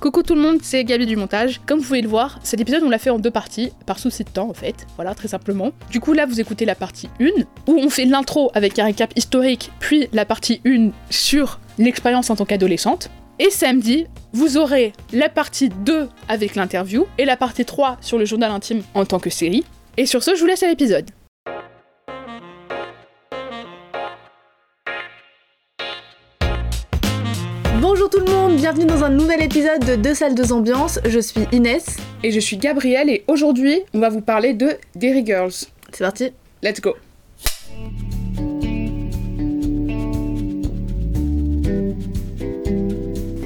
Coucou tout le monde, c'est Gabi du montage. Comme vous pouvez le voir, cet épisode on l'a fait en deux parties, par souci de temps en fait, voilà très simplement. Du coup là vous écoutez la partie 1, où on fait l'intro avec un récap historique, puis la partie 1 sur l'expérience en tant qu'adolescente. Et samedi, vous aurez la partie 2 avec l'interview, et la partie 3 sur le journal intime en tant que série. Et sur ce, je vous laisse à l'épisode. Bonjour tout le monde, bienvenue dans un nouvel épisode de Deux salles, deux ambiances. Je suis Inès. Et je suis Gabrielle, et aujourd'hui, on va vous parler de Derry Girls. C'est parti. Let's go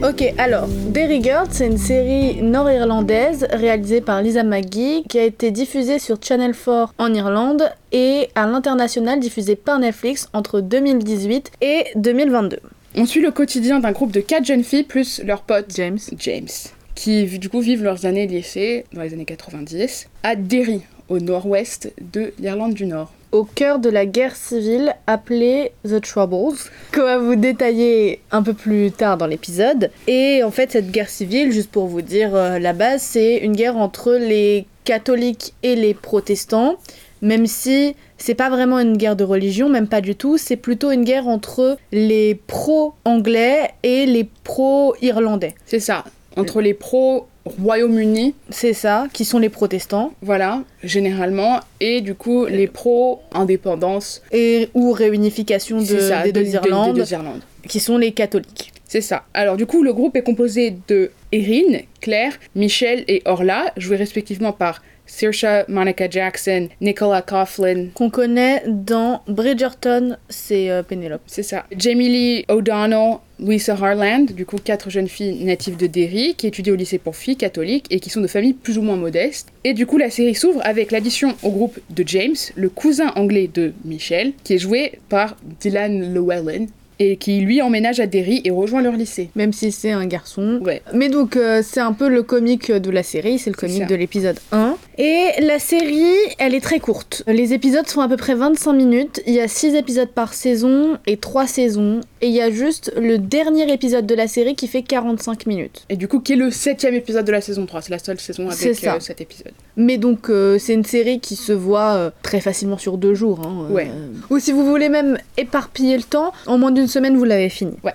Ok, alors, Derry Girls, c'est une série nord-irlandaise réalisée par Lisa McGee qui a été diffusée sur Channel 4 en Irlande et à l'international diffusée par Netflix entre 2018 et 2022. On suit le quotidien d'un groupe de quatre jeunes filles plus leur pote James. James, qui du coup vivent leurs années de lycée dans les années 90 à Derry, au nord-ouest de l'Irlande du Nord. Au cœur de la guerre civile appelée The Troubles, qu'on va vous détailler un peu plus tard dans l'épisode. Et en fait, cette guerre civile, juste pour vous dire euh, la base, c'est une guerre entre les catholiques et les protestants, même si c'est pas vraiment une guerre de religion, même pas du tout, c'est plutôt une guerre entre les pro-anglais et les pro-irlandais. C'est ça, entre les pros Royaume-Uni, C'est ça, qui sont les protestants, voilà, généralement, et du coup les pro-indépendance, et ou réunification de, ça, des de- deux de- Irlandes, des deux Irlandes. qui sont les catholiques. C'est ça. Alors du coup, le groupe est composé de Erin, Claire, Michelle et Orla, joués respectivement par Saoirse Monica Jackson, Nicola Coughlin, Qu'on connaît dans Bridgerton, c'est euh, Penelope. C'est ça. Jamie Lee O'Donnell, Louisa Harland, du coup quatre jeunes filles natives de Derry qui étudient au lycée pour filles catholiques et qui sont de familles plus ou moins modestes. Et du coup la série s'ouvre avec l'addition au groupe de James, le cousin anglais de Michelle, qui est joué par Dylan Llewellyn et qui lui emménage à Derry et rejoint leur lycée. Même si c'est un garçon. Ouais. Mais donc, euh, c'est un peu le comique de la série, c'est le comique de l'épisode 1. Et la série, elle est très courte. Les épisodes font à peu près 25 minutes. Il y a 6 épisodes par saison et 3 saisons. Et il y a juste le dernier épisode de la série qui fait 45 minutes. Et du coup, qui est le septième épisode de la saison 3. C'est la seule saison avec ça. euh, cet épisode. Mais donc, euh, c'est une série qui se voit euh, très facilement sur deux jours. hein. Ouais. Ou si vous voulez même éparpiller le temps, en moins d'une semaine, vous l'avez fini. Ouais.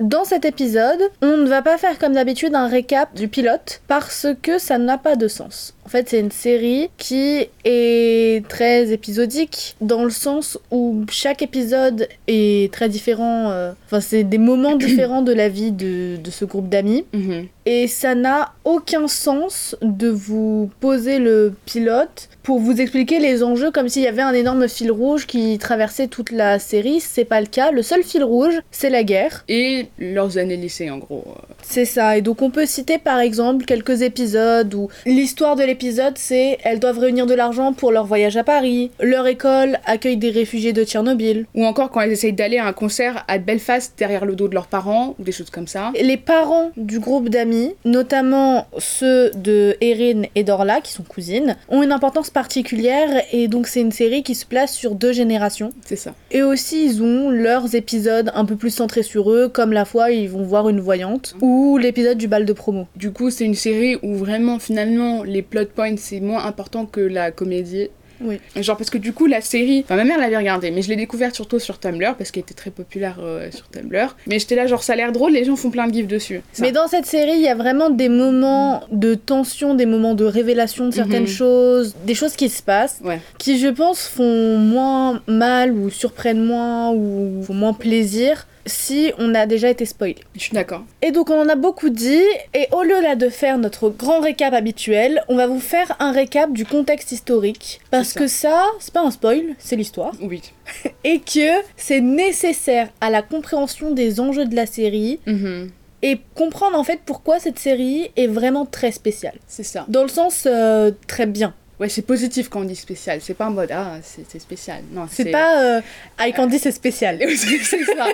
Dans cet épisode, on ne va pas faire comme d'habitude un récap du pilote parce que ça n'a pas de sens. En fait, c'est une série qui est très épisodique dans le sens où chaque épisode est très différent. euh, Enfin, c'est des moments différents de la vie de, de ce groupe d'amis. Mhm. Et ça n'a aucun sens de vous poser le pilote pour vous expliquer les enjeux comme s'il y avait un énorme fil rouge qui traversait toute la série. C'est pas le cas. Le seul fil rouge, c'est la guerre. Et leurs années lycée, en gros. C'est ça. Et donc on peut citer par exemple quelques épisodes où l'histoire de l'épisode c'est elles doivent réunir de l'argent pour leur voyage à Paris. Leur école accueille des réfugiés de Tchernobyl. Ou encore quand elles essayent d'aller à un concert à Belfast derrière le dos de leurs parents, ou des choses comme ça. Les parents du groupe d'amis, notamment ceux de Erin et d'Orla, qui sont cousines, ont une importance particulière et donc c'est une série qui se place sur deux générations. C'est ça. Et aussi ils ont leurs épisodes un peu plus centrés sur eux, comme la fois ils vont voir une voyante, ou l'épisode du bal de promo. Du coup, c'est une série où vraiment, finalement, les plot points, c'est moins important que la comédie. Oui. Genre, parce que du coup, la série. Enfin, ma mère l'avait regardée, mais je l'ai découverte surtout sur Tumblr, parce qu'elle était très populaire euh, sur Tumblr. Mais j'étais là, genre, ça a l'air drôle, les gens font plein de gifs dessus. Ça. Mais dans cette série, il y a vraiment des moments de tension, des moments de révélation de certaines Mhm. choses, des choses qui se passent, Ouais. qui je pense font moins mal ou surprennent moins ou font moins plaisir si on a déjà été spoilé. Je suis d'accord. Et donc on en a beaucoup dit, et au lieu là de faire notre grand récap habituel, on va vous faire un récap du contexte historique. Parce ça. que ça, c'est pas un spoil, c'est l'histoire. Oui. Et que c'est nécessaire à la compréhension des enjeux de la série Mhm. et comprendre en fait pourquoi cette série est vraiment très spéciale. C'est ça. Dans le sens euh, très bien. Ouais, c'est positif quand on dit spécial. C'est pas en mode, ah, c'est spécial. Non, C'est pas euh, Eye Candy, c'est spécial. c'est ça.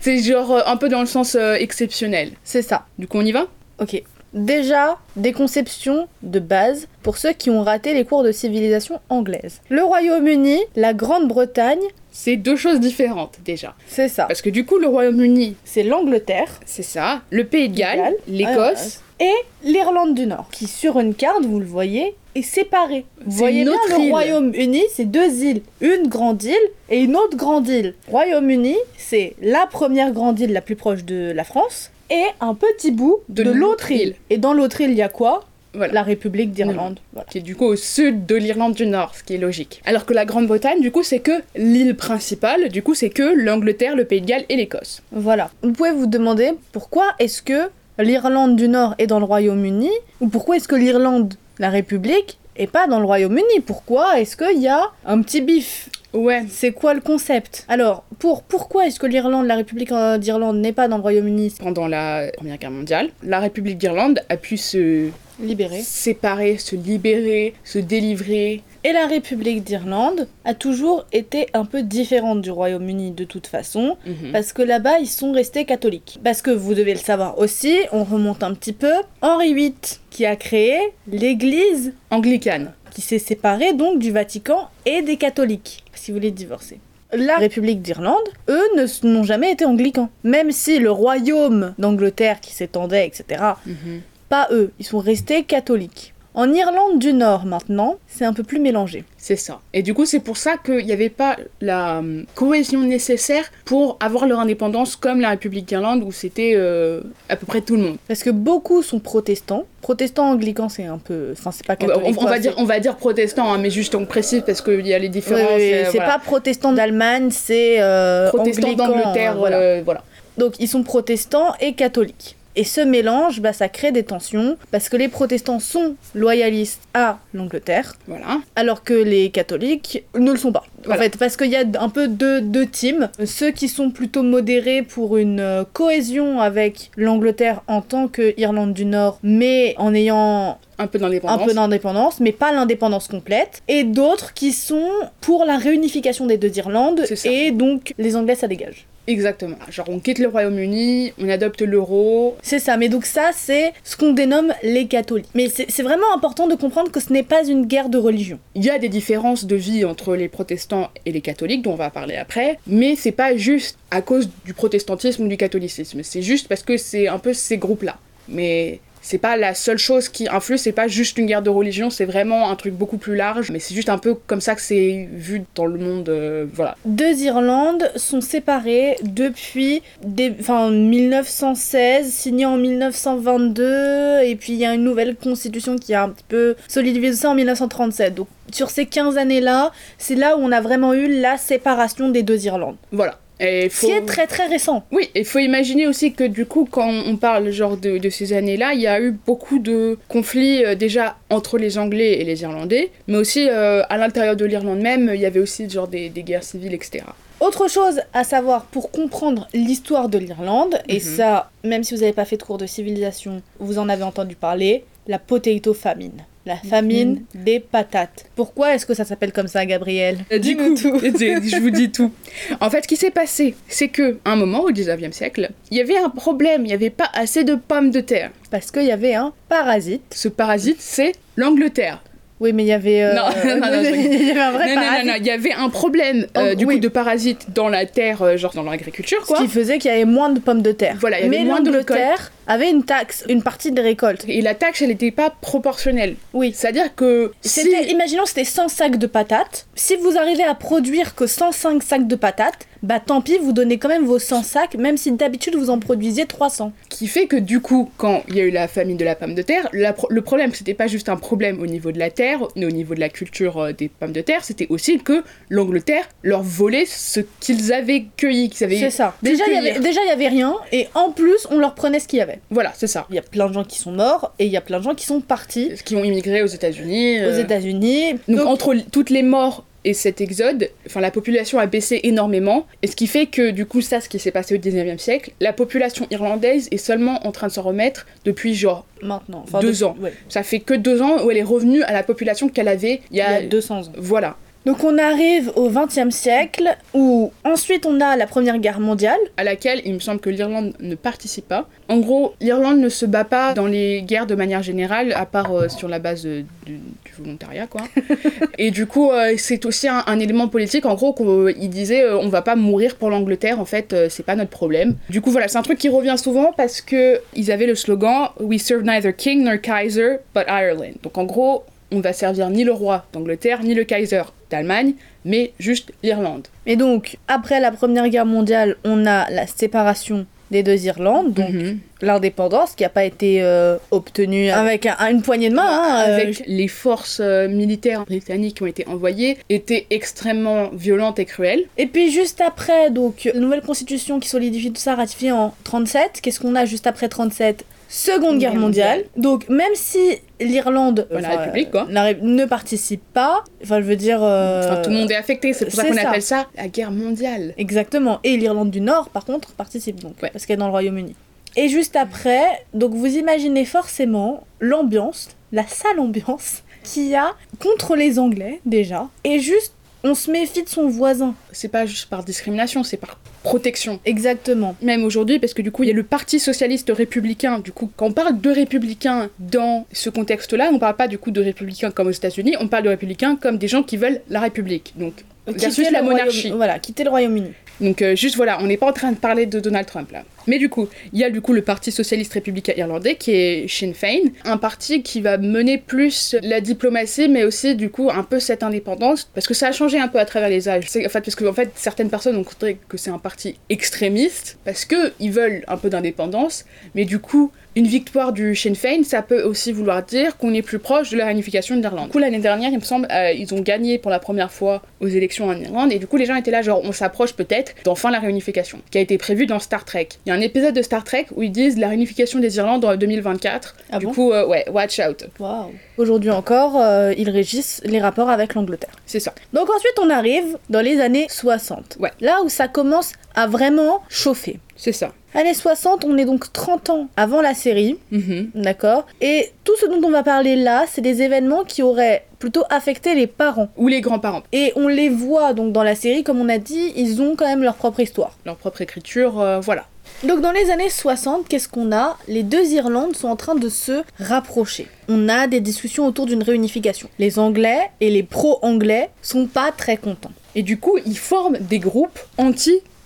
c'est genre euh, un peu dans le sens euh, exceptionnel. C'est ça. Du coup, on y va? Ok. Déjà, des conceptions de base pour ceux qui ont raté les cours de civilisation anglaise. Le Royaume-Uni, la Grande-Bretagne, c'est deux choses différentes déjà. C'est ça. Parce que du coup, le Royaume-Uni, C'est l'Angleterre c'est ça, le Pays de Galles, Galles, l'Écosse, et l'Irlande du Nord, qui sur une carte, vous le voyez, est séparée. Vous voyez bien le. Royaume-Uni, c'est deux îles. Une grande île et une autre grande île. Royaume-Uni, c'est la première grande île la plus proche de la France et un petit bout De de, l'autre l'autre île. île. Et dans l'autre île, il y a quoi? Voilà. La République d'Irlande. Voilà. qui est du coup au sud de l'Irlande du Nord, ce qui est logique. Alors que la Grande-Bretagne, du coup, c'est que l'île principale, du coup, c'est que l'Angleterre, le Pays de Galles et l'Écosse. Voilà. Vous pouvez vous demander pourquoi est-ce que l'Irlande du Nord est dans le Royaume-Uni ou pourquoi est-ce que l'Irlande, la République, est pas dans le Royaume-Uni? Pourquoi est-ce qu'il y a un petit bif? Ouais. C'est quoi le concept? Alors, pour pourquoi est-ce que l'Irlande, la République euh, d'Irlande n'est pas dans le Royaume-Uni? Pendant la Première Guerre mondiale, la République d'Irlande a pu se Libéré. séparer, se libérer, se délivrer. Et la République d'Irlande a toujours été un peu différente du Royaume-Uni de toute façon, Mhm. parce que là-bas ils sont restés catholiques. Parce que vous devez le savoir aussi, on remonte un petit peu, Henri VIII qui a créé l'Église Anglicane. qui s'est séparée donc du Vatican et des catholiques, si vous voulez divorcer. La République d'Irlande, eux, n'ont jamais été anglicans. Même si le royaume d'Angleterre qui s'étendait, etc., Mhm. pas eux, ils sont restés catholiques. En Irlande du Nord maintenant, c'est un peu plus mélangé. C'est ça. Et du coup, c'est pour ça qu'il n'y avait pas la euh, cohésion nécessaire pour avoir leur indépendance comme la République d'Irlande où c'était euh, à peu près tout le monde. Parce que beaucoup sont protestants. Protestants anglicans, c'est un peu. Enfin, c'est pas On va, catholique. on- va dire, on va dire protestant, hein, mais juste on précise parce qu'il y a les différences. oui, oui, euh, c'est voilà. pas protestant d'Allemagne, c'est euh, protestant d'Angleterre. voilà. euh, voilà. Donc ils sont protestants et catholiques. Et ce mélange, bah, ça crée des tensions parce que les protestants sont loyalistes à l'Angleterre, Voilà. alors que les catholiques ne le sont pas. Voilà. En fait, parce qu'il y a un peu deux, deux teams. Ceux qui sont plutôt modérés pour une euh, cohésion avec l'Angleterre en tant que Irlande du Nord, mais en ayant Un peu un d'indépendance. peu d'indépendance, mais pas l'indépendance complète. Et d'autres qui sont pour la réunification des deux Irlandes, et donc les Anglais, ça dégage. Exactement. Genre on quitte le Royaume-Uni, on adopte l'euro. C'est ça, mais donc ça, c'est ce qu'on dénomme les catholiques. Mais c'est vraiment important de comprendre que ce n'est pas une guerre de religion. Il y a des différences de vie entre les protestants et les catholiques, dont on va parler après, mais c'est pas juste à cause du protestantisme ou du catholicisme, c'est juste parce que c'est un peu ces groupes-là. Mais c'est pas la seule chose qui influe, c'est pas juste une guerre de religion, c'est vraiment un truc beaucoup plus large, mais c'est juste un peu comme ça que c'est vu dans le monde, euh, voilà. Deux Irlandes sont séparées depuis des, enfin, 1916, signées en 1922, et puis il y a une nouvelle constitution qui a un petit peu solidifié ça en 1937. Donc sur ces 15 années-là, c'est là où on a vraiment eu la séparation des deux Irlandes. Voilà. Et Ce qui est très très récent. Oui, il faut imaginer aussi que du coup, quand on parle genre de, de ces années-là, il y a eu beaucoup de conflits euh, déjà entre les Anglais et les Irlandais, mais aussi euh, à l'intérieur de l'Irlande même, il y avait aussi genre des, des guerres civiles, etc. Autre chose à savoir pour comprendre l'histoire de l'Irlande, et Mhm. ça, même si vous n'avez pas fait de cours de civilisation, vous en avez entendu parler, la potato famine. La famine des patates. Pourquoi est-ce que ça s'appelle comme ça, Gabriel Du Dis-nous coup, tout. je vous dis tout. En fait, ce qui s'est passé, c'est que à un moment au 19e siècle, il y avait un problème, il n'y avait pas assez de pommes de terre. Parce qu'il y avait un parasite. Ce parasite, c'est l'Angleterre. Oui, mais il y avait. euh, Non, non, non, il y avait un vrai parasite. non, non, il y avait un problème euh, Oh, du oui. coup de parasites dans la terre, euh, genre dans l'agriculture, Ce quoi. qui faisait qu'il y avait moins de pommes de terre. Voilà, il y avait mais moins de l'Angleterre avait une taxe, une partie des récoltes. Et la taxe, elle n'était pas proportionnelle. Oui. C'est-à-dire que si... Imaginons, c'était 100 sacs de patates. Si vous arrivez à produire que 105 sacs de patates, bah tant pis, vous donnez quand même vos 100 sacs, même si d'habitude vous en produisiez 300. qui fait que du coup, quand il y a eu la famine de la pomme de terre, la pro- le problème, c'était pas juste un problème au niveau de la terre, mais au niveau de la culture euh, des pommes de terre, c'était aussi que l'Angleterre leur volait ce qu'ils avaient cueilli, qu'ils avaient C'est ça. Déjà, il y avait, déjà, il y avait rien, et en plus, on leur prenait ce qu'il y avait. Voilà, c'est ça. Il y a plein de gens qui sont morts, et il y a plein de gens qui sont partis Qui ont immigré aux États-Unis. aux euh, États-Unis. Donc, Donc, entre toutes les morts et cet exode, enfin la population a baissé énormément, et ce qui fait que du coup ça, ce qui s'est passé au 19e siècle, la population irlandaise est seulement en train de s'en remettre depuis genre, maintenant. Enfin, deux depuis- ans. ouais, ça fait que deux ans où elle est revenue à la population qu'elle avait il y il y a, a 200 ans. voilà. Donc on arrive au XXe siècle où ensuite on a la Première Guerre mondiale. À laquelle il me semble que l'Irlande ne participe pas. En gros, l'Irlande ne se bat pas dans les guerres de manière générale, à part euh, sur la base euh, du, du volontariat, quoi. et du coup, euh, c'est aussi un, un élément politique. En gros, qu'il disait euh, on va pas mourir pour l'Angleterre, en fait, c'est pas notre problème. Du coup, voilà, c'est un truc qui revient souvent parce que ils avaient le slogan We serve neither king nor Kaiser, but Ireland. Donc en gros, on va servir ni le roi d'Angleterre, ni le Kaiser d'Allemagne, mais juste l'Irlande. Et donc, après la Première Guerre mondiale, on a la séparation des deux Irlandes, donc Mhm. l'indépendance qui n'a pas été euh, obtenue avec un- une poignée de main. hein, euh, avec les forces euh, militaires britanniques qui ont été envoyées, étaient extrêmement violentes et cruelles. Et puis juste après, donc, la nouvelle constitution qui solidifie tout ça, ratifiée en 37. Qu'est-ce qu'on a juste après 37 Seconde Guerre mondiale. Donc même si l'Irlande La enfin, République, quoi. la Ré- ne participe pas, enfin je veux dire... euh, Enfin, tout le monde est affecté, c'est pour ça qu'on appelle ça la guerre mondiale. Exactement. Et l'Irlande du Nord, par contre, participe donc, Ouais. parce qu'elle est dans le Royaume-Uni. Et juste après, donc vous imaginez forcément l'ambiance, la sale ambiance qu'il y a contre les Anglais déjà. Et juste, on se méfie de son voisin. C'est pas juste par discrimination, c'est par protection. Exactement. Même aujourd'hui, parce que du coup, il y a le Parti socialiste républicain. Du coup, quand on parle de républicains dans ce contexte-là, on parle pas du coup de républicains comme aux États-Unis, on parle de républicains comme des gens qui veulent la République. Donc, versus Quitter la monarchie. Royaume- Voilà, quitter le Royaume-Uni. Donc euh, juste voilà, on n'est pas en train de parler de Donald Trump là. Mais du coup, il y a du coup le Parti socialiste républicain irlandais qui est Sinn Féin, un parti qui va mener plus la diplomatie, mais aussi du coup un peu cette indépendance, parce que ça a changé un peu à travers les âges. En fait, parce que en fait, certaines personnes ont considéré que c'est un parti extrémiste parce que ils veulent un peu d'indépendance, mais du coup. Une victoire du Sinn Féin, ça peut aussi vouloir dire qu'on est plus proche de la réunification de l'Irlande. Du coup, l'année dernière, il me semble, euh, ils ont gagné pour la première fois aux élections en Irlande, et du coup, les gens étaient là, genre, on s'approche peut-être d'enfin la réunification, qui a été prévue dans Star Trek. Il y a un épisode de Star Trek où ils disent la réunification des Irlandes en 2024. Ah du bon coup, euh, ouais, watch out. Waouh. Aujourd'hui encore, euh, ils régissent les rapports avec l'Angleterre. C'est ça. Donc ensuite, on arrive dans les années 60. Ouais. Là où ça commence à vraiment chauffer. C'est ça. Années 60, on est donc 30 ans avant la série, Mhm. d'accord? Et tout ce dont on va parler là, c'est des événements qui auraient plutôt affecté les parents. Ou les grands-parents. Et on les voit donc dans la série, comme on a dit, ils ont quand même leur propre histoire. Leur propre écriture, euh, voilà. Donc dans les années 60, qu'est-ce qu'on a? Les deux Irlandes sont en train de se rapprocher. On a des discussions autour d'une réunification. Les Anglais et les pro-anglais sont pas très contents. Et du coup, ils forment des groupes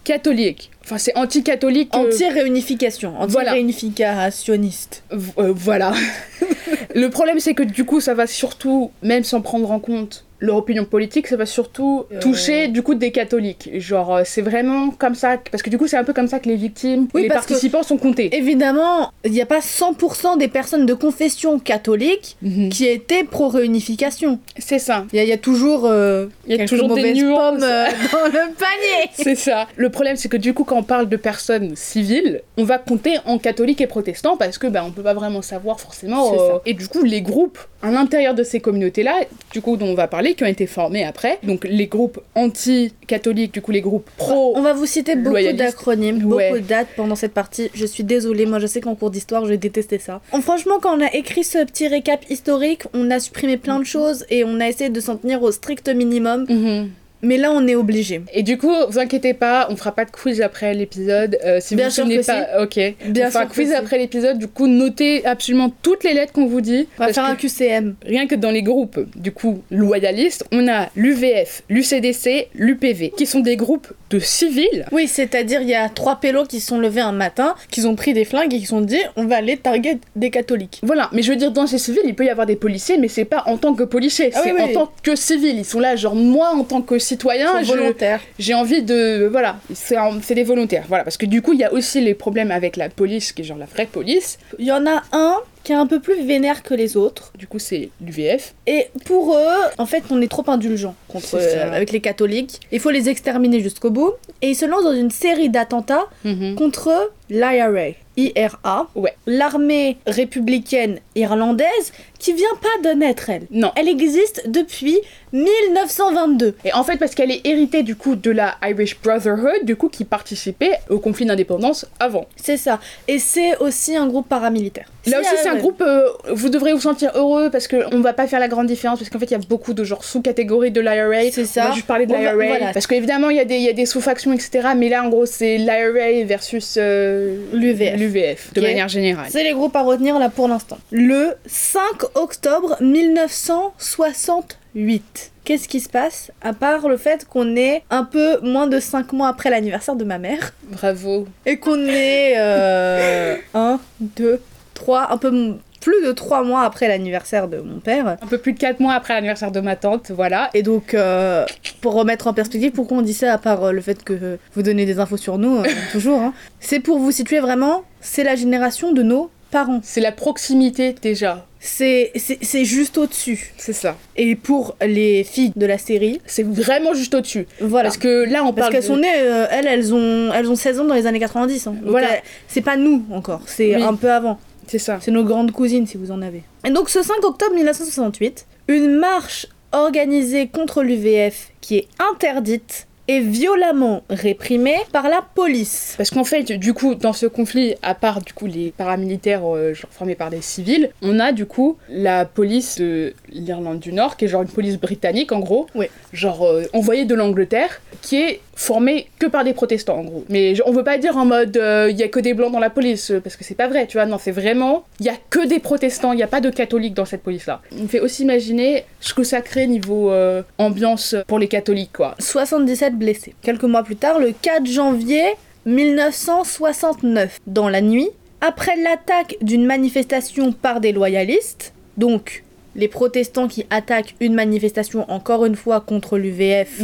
anti-catholiques. Enfin, c'est anti-catholique. euh, Anti-réunification, voilà. anti-réunificationniste. v- euh, voilà. Le problème, c'est que du coup, ça va surtout, même sans prendre en compte leur opinion politique, ça va surtout Euh. toucher du coup des catholiques. Genre, euh, c'est vraiment comme ça, parce que du coup, c'est un peu comme ça que les victimes, Oui, les participants sont comptés. Évidemment, il n'y a pas 100% des personnes de confession catholique Mhm. qui étaient pro-réunification. C'est ça. Il y, a- il y a toujours, euh, y a quelques toujours des mauvaises nuances. pommes euh, dans le panier. C'est ça. Le problème, c'est que du coup, quand on parle de personnes civiles, on va compter en catholiques et protestants parce que ben, on peut pas vraiment savoir forcément. Euh. Et du coup, les groupes à l'intérieur de ces communautés-là, du coup, dont on va parler, qui ont été formés après, donc les groupes anti-catholiques, du coup, les groupes pro. On va vous citer beaucoup d'acronymes, Ouais. beaucoup de dates pendant cette partie. Je suis désolée, moi je sais qu'en cours d'histoire, j'ai détesté ça. En- franchement, quand on a écrit ce petit récap historique, on a supprimé plein de choses et on a essayé de s'en tenir au strict minimum. Mhm. Mais là, on est obligé. Et du coup, vous inquiétez pas, on fera pas de quiz après l'épisode. euh, si Bien vous sûr que pas, ok. Bien on fera sûr que quiz si. après l'épisode. Du coup, notez absolument toutes les lettres qu'on vous dit. On va faire un QCM. Rien que dans les groupes, du coup, loyalistes, on a l'UVF, l'UCDC, l'UPV, qui sont des groupes de civils. Oui, c'est-à-dire il y a trois pélos qui se sont levés un matin, qui ont pris des flingues et qui se sont dit on va aller target des catholiques. Voilà, mais je veux dire, dans ces civils, il peut y avoir des policiers, mais c'est pas en tant que policier, Ah c'est oui, oui, en tant que civil. Ils sont là, genre, moi, en tant que citoyen, je- volontaires. j'ai envie de. Voilà, c'est des volontaires. Voilà, parce que du coup, il y a aussi les problèmes avec la police, qui est genre la vraie police. Il y en a un qui est un peu plus vénère que les autres. Du coup, c'est l'UVF. Et pour eux, en fait, on est trop indulgent contre euh, avec les catholiques. Il faut les exterminer jusqu'au bout. Et ils se lancent dans une série d'attentats Mhm. contre l'IRA. IRA, Ouais. l'armée républicaine irlandaise, qui vient pas de naître, elle. Non. Elle existe depuis 1922. Et en fait, parce qu'elle est héritée du coup de la Irish Brotherhood, du coup, qui participait au conflit d'indépendance avant. C'est ça. Et c'est aussi un groupe paramilitaire. Là Si, aussi, c'est un groupe, euh, vous devrez vous sentir heureux parce qu'on va pas faire la grande différence parce qu'en fait il y a beaucoup de genre sous-catégories de l'IRA. C'est On ça. va juste parler de On l'IRA voilà. parce qu'évidemment il y a des, sous-factions etc. Mais là en gros c'est l'IRA versus euh, L'UVF. l'UVF de manière générale. C'est les groupes à retenir là pour l'instant. Le 5 octobre 1968. Qu'est-ce qui se passe? À part le fait qu'on est un peu moins de 5 mois après l'anniversaire de ma mère. Bravo. Et qu'on est 1, 2, 3, un peu plus de 3 mois après l'anniversaire de mon père. Un peu plus de 4 mois après l'anniversaire de ma tante, voilà. Et donc, euh, pour remettre en perspective, pourquoi on dit ça à part euh, le fait que euh, vous donnez des infos sur nous, euh, toujours, hein, c'est pour vous situer vraiment, c'est la génération de nos parents. C'est la proximité déjà. C'est c'est- c'est juste au-dessus. C'est ça. Et pour les filles de la série, C'est vraiment juste au-dessus. voilà. Parce que là on Parce parle qu'elles de- sont nées, euh, elles, elles ont, elles ont 16 ans dans les années 90. hein. Donc, Voilà. c'est pas nous encore, c'est Oui. un peu avant. C'est ça. C'est nos grandes cousines si vous en avez. Et donc ce 5 octobre 1968, une marche organisée contre l'UVF qui est interdite est violemment réprimée par la police. Parce qu'en fait, du coup, dans ce conflit, à part du coup les paramilitaires euh, genre, formés par des civils, on a du coup la police de l'Irlande du Nord, qui est genre une police britannique en gros, Oui. Genre euh, envoyée de l'Angleterre, qui est formée que par des protestants en gros. Mais on veut pas dire en mode il y a que des blancs dans la police, euh, parce que c'est pas vrai, tu vois. Non, c'est vraiment il y a que des protestants, il y a pas de catholiques dans cette police-là. On fait aussi imaginer ce que ça crée niveau euh, ambiance pour les catholiques, quoi. 77 blessés. Quelques mois plus tard, le 4 janvier 1969, dans la nuit, après l'attaque d'une manifestation par des loyalistes, donc les protestants qui attaquent une manifestation encore une fois contre l'UVF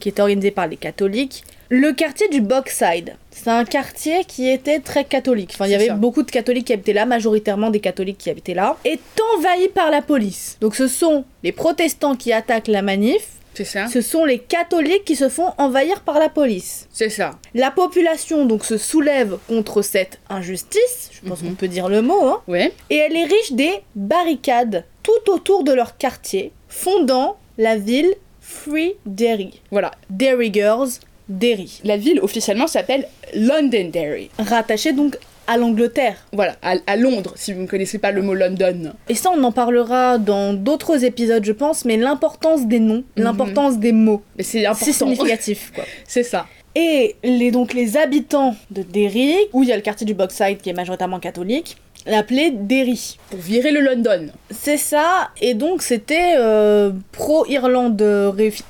qui est organisée par les catholiques, le quartier du Boxside. C'est un quartier qui était très catholique. Enfin, il y avait ça. beaucoup de catholiques qui habitaient là, majoritairement des catholiques qui habitaient là, est envahi par la police. Donc ce sont les protestants qui attaquent la manif, C'est ça. ce sont les catholiques qui se font envahir par la police. C'est ça. La population donc se soulève contre cette injustice, je pense Mhm. qu'on peut dire le mot, hein, Ouais. et elle érige des barricades tout autour de leur quartier, fondant la ville Free Derry. Voilà. Derry Girls, Derry. La ville officiellement s'appelle Londonderry. Rattachée donc à l'Angleterre. Voilà, à, à Londres, si vous ne connaissez pas le mot London. Et ça, on en parlera dans d'autres épisodes, je pense, mais l'importance des noms, Mhm. l'importance des mots, Mais c'est c'est important. significatif, quoi. c'est ça. Et les, donc les habitants de Derry, où il y a le quartier du Boxside qui est majoritairement catholique, l'appelaient Derry. Pour virer le London. C'est ça, et donc c'était euh, pro-Irlande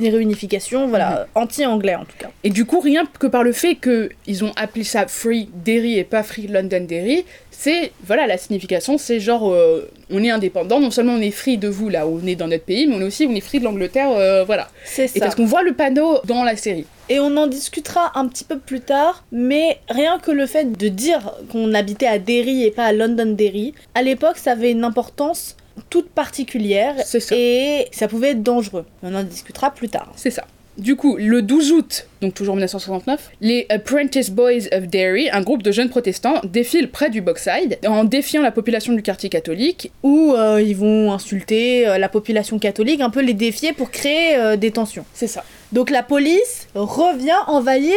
réunification, voilà, anti-anglais en tout cas. Et du coup, rien que par le fait qu'ils ont appelé ça Free Derry et pas Free Londonderry, c'est, voilà, la signification, c'est genre, euh, on est indépendant, non seulement on est free de vous, là, où on est dans notre pays, mais on est aussi, on est free de l'Angleterre, euh, voilà. C'est Et ça. parce qu'on voit le panneau dans la série. Et on en discutera un petit peu plus tard, mais rien que le fait de dire qu'on habitait à Derry et pas à Londonderry, à l'époque ça avait une importance toute particulière ça. et ça pouvait être dangereux. On en discutera plus tard. C'est ça. Du coup, le 12 août, donc toujours 1969, les Apprentice Boys of Derry, un groupe de jeunes protestants, défilent près du Boxside en défiant la population du quartier catholique. Où euh, ils vont insulter euh, la population catholique, un peu les défier pour créer euh, des tensions. C'est ça. Donc la police revient envahir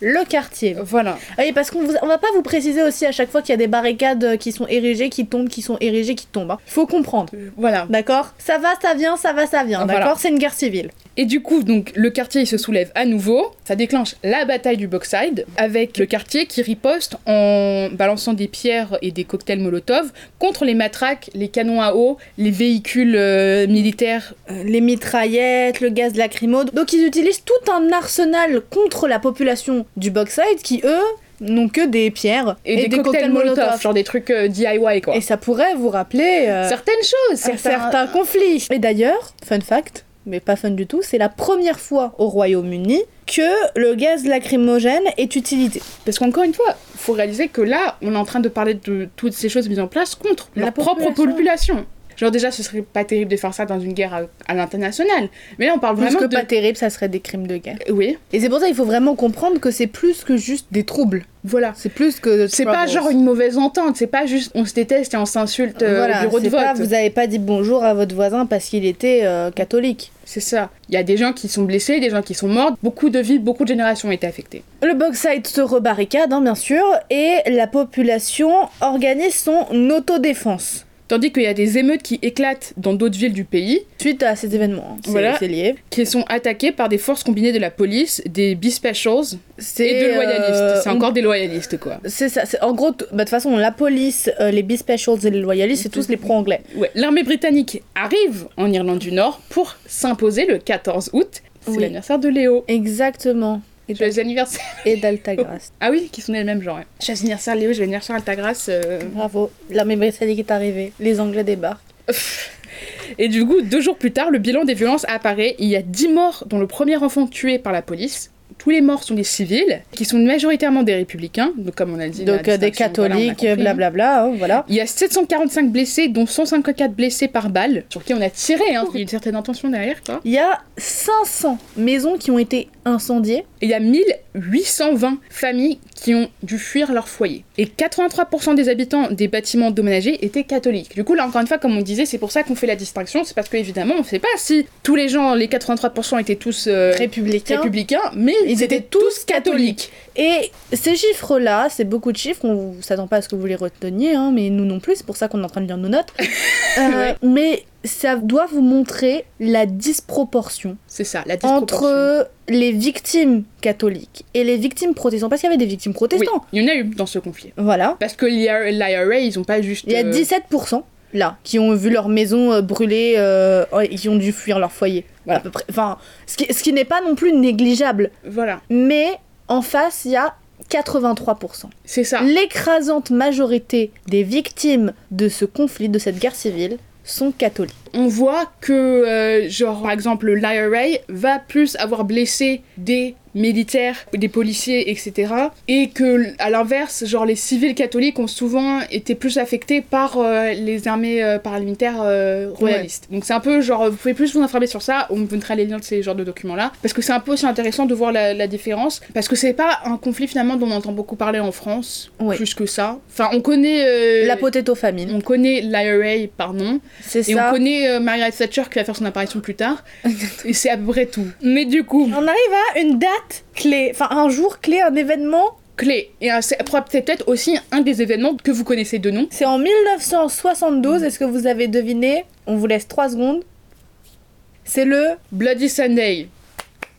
le quartier. Voilà. Oui, parce qu'on on va pas vous préciser aussi à chaque fois qu'il y a des barricades euh, qui sont érigées, qui tombent, qui sont érigées, qui tombent. hein. Faut comprendre. Euh, Voilà. D'accord? Ça va, ça vient, ça va, ça vient. Ah, D'accord? Voilà. C'est une guerre civile. Et du coup, donc, le quartier il se soulève à nouveau. Ça déclenche la bataille du Boxside, avec le quartier qui riposte en balançant des pierres et des cocktails Molotov contre les matraques, les canons à eau, les véhicules euh, militaires. Euh, les mitraillettes, le gaz lacrymo. Donc ils utilisent tout un arsenal contre la population du Boxside qui, eux, n'ont que des pierres Et, des, cocktails, Molotov, genre des trucs euh, DIY quoi. Et ça pourrait vous rappeler euh, Certaines choses, certains... conflits. Et d'ailleurs, fun fact, mais pas fun du tout, c'est la première fois au Royaume-Uni que le gaz lacrymogène est utilisé. Parce qu'encore une fois, faut réaliser que là, on est en train de parler de toutes ces choses mises en place contre La leur propre population. Genre déjà, ce serait pas terrible de faire ça dans une guerre à, à l'international. Mais là, on parle Plus vraiment que de... pas terrible, ça serait des crimes de guerre. Oui, Et c'est pour ça qu'il faut vraiment comprendre que c'est plus que juste des troubles. voilà. C'est plus que. C'est pas genre une mauvaise entente, c'est pas juste on se déteste et on s'insulte euh, voilà, au bureau de vote. pas, vous avez pas dit bonjour à votre voisin parce qu'il était euh, catholique. C'est ça. Il y a des gens qui sont blessés, des gens qui sont morts, beaucoup de vies, beaucoup de générations ont été affectées. Le Boxside se rebarricade, hein, bien sûr, et la population organise son autodéfense. Tandis qu'il y a des émeutes qui éclatent dans d'autres villes du pays, Suite à ces événements, hein. c'est Voilà. lié. qui sont attaquées par des forces combinées de la police, des B-Specials et de loyalistes. euh, c'est on- encore des loyalistes, quoi. C'est ça, en gros, bah, de toute façon, la police, euh, les B-Specials et les loyalistes, c'est tous les pro-anglais. Ouais. L'armée britannique arrive en Irlande du Nord pour s'imposer le 14 août. C'est Oui. l'anniversaire de Léo. Exactement. Et Joyeux anniversaire. et d'Altagrace. Ah oui, qui sont des mêmes genre. ouais. Joyeux anniversaire Léo, joyeux anniversaire Altagras. euh, Bravo, l'armée britannique est arrivée, les Anglais débarquent. Et du coup, deux jours plus tard, le bilan des violences apparaît. Il y a 10 morts, dont le premier enfant tué par la police. Tous les morts sont des civils, qui sont majoritairement des républicains, donc comme on a dit. Donc la euh, des catholiques, hein. blablabla, hein, voilà. Il y a 745 blessés, dont 154 blessés par balle, sur qui on a tiré, hein. Il y a une certaine intention derrière, quoi. Il y a 500 maisons qui ont été incendiées. Et il y a 1820 familles qui ont dû fuir leur foyer. Et 83% des habitants des bâtiments endommagés étaient catholiques. Du coup, là, encore une fois, comme on disait, c'est pour ça qu'on fait la distinction. C'est parce qu'évidemment, on ne sait pas si tous les gens, les 83% étaient tous euh, Républicains. républicains, mais ils, Ils étaient, étaient tous catholiques. Et ces chiffres-là, c'est beaucoup de chiffres, on ne s'attend pas à ce que vous les reteniez, hein, mais nous non plus, c'est pour ça qu'on est en train de lire nos notes. Euh, Ouais. Mais ça doit vous montrer la disproportion C'est ça, la disproportion. entre les victimes catholiques et les victimes protestantes, parce qu'il y avait des victimes Oui, protestantes. il y en a eu dans ce conflit. Voilà. Parce que l'IRA, ils ont pas juste... Il y a euh, 17% là qui ont vu leur maison euh, brûler euh, et qui ont dû fuir leur foyer. Voilà. À peu près. Enfin, ce qui, ce qui n'est pas non plus négligeable. Voilà, Mais en face, il y a 83%. c'est ça. L'écrasante majorité des victimes de ce conflit, de cette guerre civile, sont catholiques. On voit que, euh, genre, par exemple, l'IRA va plus avoir blessé des militaires, des policiers, etc. Et que, à l'inverse, genre, les civils catholiques ont souvent été plus affectés par euh, les armées euh, paramilitaires royalistes. Donc c'est un peu, genre, vous pouvez plus vous informer sur ça, on vous mettra les liens de ces genres de documents-là, parce que c'est un peu aussi intéressant de voir la, la différence, parce que c'est pas un conflit, finalement, dont on entend beaucoup parler en France, Ouais. plus que ça. Enfin, on connaît... La potato famine, on connaît l'IRA par nom, c'est et ça. on connaît euh, Margaret Thatcher qui va faire son apparition plus tard. et c'est à peu près tout. Mais du coup, On arrive à une date clé, enfin un jour clé, un événement. clé. Et euh, c'est c'est peut-être aussi un des événements que vous connaissez de nom. C'est en 1972, est-ce que vous avez deviné? On vous laisse 3 secondes. C'est le... Bloody Sunday.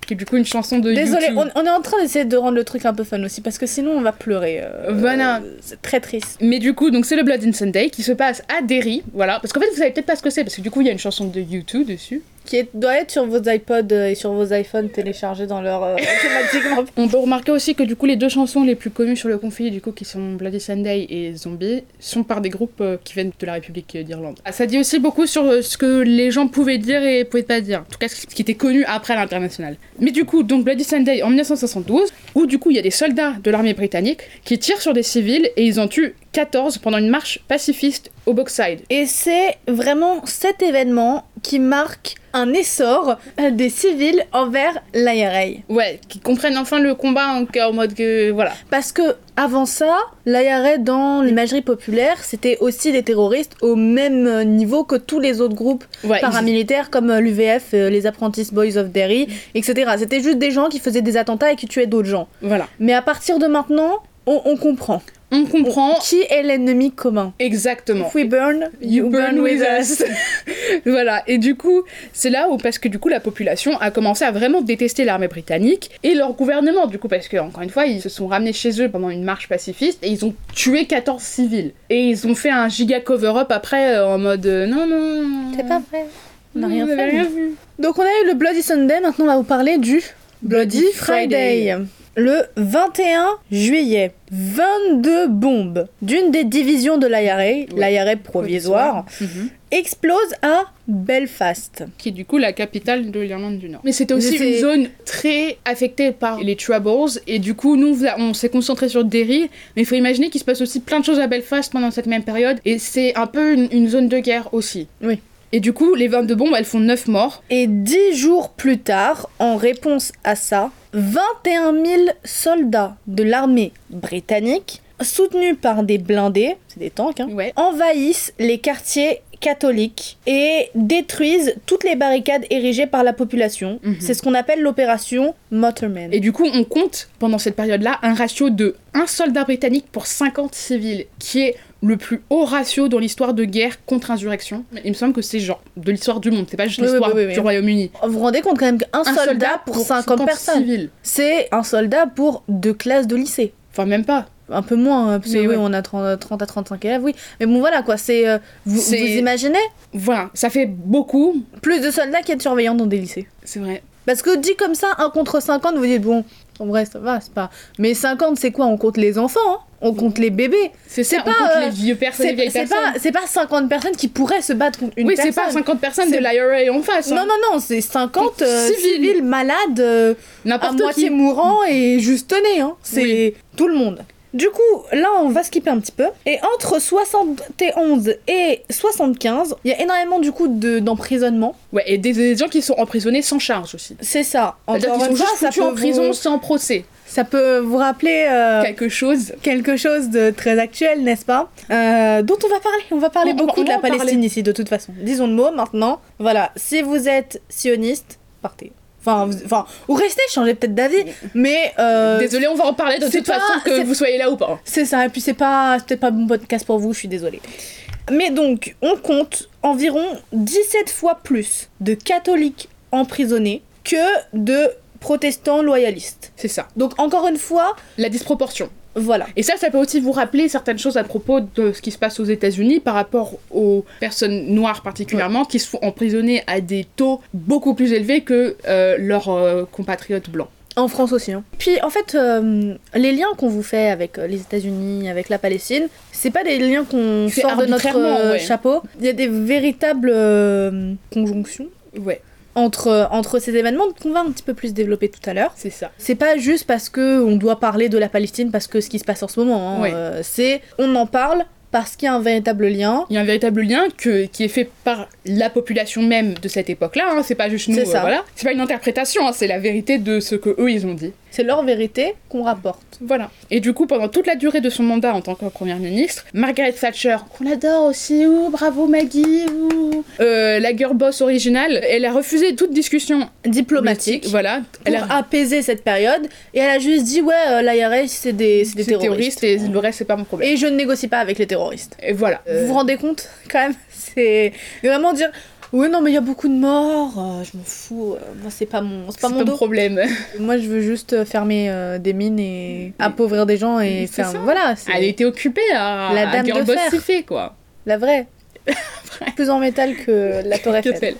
Qui est du coup une chanson de Désolé, U2. on, on est en train d'essayer de rendre le truc un peu fun aussi, parce que sinon on va pleurer. euh, Voilà. euh, c'est très triste. Mais du coup, donc c'est le Bloody Sunday qui se passe à Derry, voilà. Parce qu'en fait, vous savez peut-être pas ce que c'est, parce que du coup, il y a une chanson de U2 dessus. Qui est- doit être sur vos iPods euh, et sur vos iPhones téléchargés dans leur... euh, automatiquement. On peut remarquer aussi que du coup, les deux chansons les plus connues sur le conflit, du coup, qui sont Bloody Sunday et Zombie, sont par des groupes euh, qui viennent de la République d'Irlande. Ah, Ça dit aussi beaucoup sur euh, ce que les gens pouvaient dire et pouvaient pas dire. En tout cas, ce qui était connu après l'international. Mais du coup, donc Bloody Sunday en 1972, où du coup, il y a des soldats de l'armée britannique qui tirent sur des civils et ils en tuent 14 pendant une marche pacifiste au Boxside. Et c'est vraiment cet événement qui marque un essor des civils envers l'IRA. Ouais, qui comprennent enfin le combat en, en mode que. Voilà. Parce que avant ça, l'IRA dans l'imagerie populaire, c'était aussi des terroristes au même niveau que tous les autres groupes Ouais, paramilitaires comme l'UVF, euh, les Apprentices Boys of Derry, etc. C'était juste des gens qui faisaient des attentats et qui tuaient d'autres gens. Voilà. Mais à partir de maintenant, on, on comprend. On comprend Qui est l'ennemi commun exactement. If we burn, You burn with us. voilà, et du coup, c'est là où, parce que du coup, la population a commencé à vraiment détester l'armée britannique et leur gouvernement, du coup, parce que, encore une fois, ils se sont ramenés chez eux pendant une marche pacifiste et ils ont tué 14 civils. Et ils ont fait un giga cover-up après euh, en mode euh, non, non. C'est pas vrai. On n'a rien vu. Donc on a eu le Bloody Sunday, maintenant on va vous parler du Bloody Bloody Friday. Friday. Le 21 juillet, 22 bombes d'une des divisions de l'IRA, l'IRA provisoire, Mhm. explosent à Belfast. Qui est du coup la capitale de l'Irlande du Nord. Mais c'était aussi une zone très affectée par les Troubles. Et du coup, nous, on s'est concentré sur Derry. Mais il faut imaginer qu'il se passe aussi plein de choses à Belfast pendant cette même période. Et c'est un peu une, une zone de guerre aussi. Oui. Et du coup, les 22 bombes, elles font 9 morts. Et 10 jours plus tard, en réponse à ça, 21 000 soldats de l'armée britannique, soutenus par des blindés, c'est des tanks, hein, Ouais. envahissent les quartiers catholiques et détruisent toutes les barricades érigées par la population. Mhm. C'est ce qu'on appelle l'opération Motorman. Et du coup, on compte pendant cette période-là un ratio de 1 soldat britannique pour 50 civils, qui est le plus haut ratio dans l'histoire de guerre contre insurrection. Il me semble que c'est genre de l'histoire du monde, c'est pas juste Oui, l'histoire oui, oui, oui. du Royaume-Uni. Vous vous rendez compte quand même qu'un Un soldat, pour 50, personnes, c'est un soldat pour deux classes de lycée. Enfin, même pas. Un peu moins, hein, parce que oui, ouais. on a 30, 30 à 35 élèves, oui. Mais bon, voilà quoi, c'est. euh, vous, vous imaginez? Voilà, ça fait beaucoup. plus de soldats qu'il y a de surveillants dans des lycées. C'est vrai. Parce que dit comme ça, 1 contre 50, vous dites, bon, en vrai, ça va, c'est pas. Mais 50, c'est quoi? On compte les enfants, hein? On compte les bébés. C'est ça, C'est on pas, compte euh, les vieux personnes, les vieilles personnes. pas, c'est pas 50 personnes qui pourraient se battre contre une oui, personne. c'est pas 50 personnes de l'IRA en face. hein. Non, non, non, c'est 50 euh, Civils. civils. malades, euh, à moitié qui. mourants et juste nés, hein. C'est tout le monde. Du coup, là, on va skipper un petit peu. Et entre 71 et 75, il y a énormément, du coup, de- d'emprisonnement. Ouais, et des, des gens qui sont emprisonnés sans charge aussi. C'est ça. Encore qu'ils sont juste ça foutus en prison vous, sans procès. Ça peut vous rappeler euh, Quelque chose. quelque chose de très actuel, n'est-ce pas? Euh, Dont on va parler. On va parler On- beaucoup on de la parler. Palestine ici, de toute façon. Disons le mot maintenant. Voilà. Si vous êtes sioniste, partez. Enfin, vous- enfin, ou restez, changez peut-être d'avis. Mais euh, Désolé, on va en parler de toute pas- façon que vous soyez là ou pas. C'est ça, et puis c'est pas, peut-être pas bon podcast pour vous, je suis désolée. Mais donc, on compte environ 17 fois plus de catholiques emprisonnés que de protestants loyalistes. C'est ça. Donc, encore une fois, La disproportion. voilà. Et ça, ça peut aussi vous rappeler certaines choses à propos de ce qui se passe aux États-Unis par rapport aux personnes noires particulièrement qui se font emprisonner à des taux beaucoup plus élevés que euh, leurs euh, compatriotes blancs. En France aussi. hein. Puis, en fait, euh, les liens qu'on vous fait avec les États-Unis, avec la Palestine, c'est pas des liens qu'on sort de notre ouais. chapeau. Il y a des véritables conjonctions Ouais, entre, entre ces événements qu'on va un petit peu plus développer tout à l'heure. c'est ça. C'est pas juste parce que on doit parler de la Palestine parce que ce qui se passe en ce moment. hein, euh, c'est on en parle parce qu'il y a un véritable lien. Il y a un véritable lien que, qui est fait par la population même de cette époque-là. hein. C'est pas juste nous. C'est ça. euh, voilà. C'est pas une interprétation. hein, C'est la vérité de ce que eux ils ont dit. C'est leur vérité qu'on rapporte. Voilà. Et du coup, pendant toute la durée de son mandat en tant que première ministre, Margaret Thatcher, qu'on adore aussi, ouh, bravo Maggie, ouh, euh, la girl boss originale, elle a refusé toute discussion Diplomatique. Voilà. Pour Elle a apaiser cette période. Et elle a juste dit ouais, euh, l'IRA c'est des, c'est des terroristes. terroriste et le reste c'est pas mon problème. Et je ne négocie pas avec les terroristes. Et, voilà. Vous vous rendez compte quand même C'est vraiment dire oui non mais il y a beaucoup de morts, euh, je m'en fous, euh, moi c'est pas mon c'est pas c'est mon pas mon dos. problème. Moi je veux juste fermer euh, des mines et appauvrir des gens et faire ça. voilà, Elle était occupée à, La à dame girl de fer. quoi. la vraie. Plus en métal que la tour Eiffel.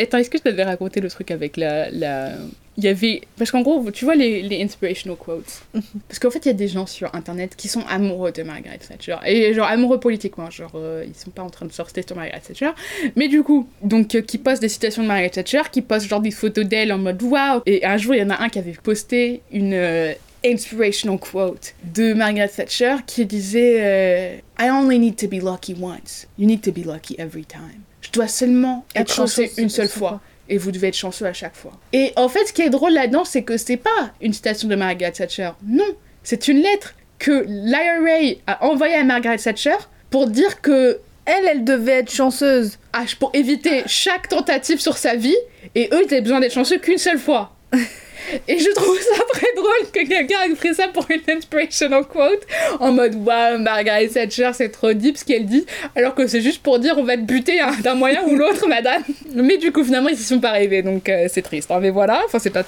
Attends, est-ce que je t'avais raconté le truc avec la. la... Il y avait. Parce qu'en gros, tu vois les, les inspirational quotes. Parce qu'en fait, il y a des gens sur internet qui sont amoureux de Margaret Thatcher. Et genre amoureux politiquement. Genre, euh, ils sont pas en train de sortir sur Margaret Thatcher. Mais du coup, donc, euh, qui postent des citations de Margaret Thatcher, qui postent genre des photos d'elle en mode waouh. Et un jour, il y en a un qui avait posté une. euh, inspirational quote de Margaret Thatcher qui disait euh, I only need to be lucky once. You need to be lucky every time. Je dois seulement être chanceux une seule fois. Et vous devez être chanceux à chaque fois. Et en fait, ce qui est drôle là-dedans, c'est que c'est pas une citation de Margaret Thatcher. Non, c'est une lettre que l'IRA a envoyée à Margaret Thatcher pour dire que Elle, elle devait être chanceuse. ah, pour éviter chaque tentative sur sa vie, et eux, ils avaient besoin d'être chanceux qu'une seule fois. Et je trouve ça très drôle que quelqu'un ait pris ça pour une inspirational quote, en mode Waouh, Margaret Thatcher, c'est trop deep ce qu'elle dit, alors que c'est juste pour dire on va te buter hein, d'un moyen ou l'autre, madame. Mais du coup, finalement, ils s'y sont pas arrivés, donc euh, c'est triste. hein. Mais voilà, enfin, c'est pas.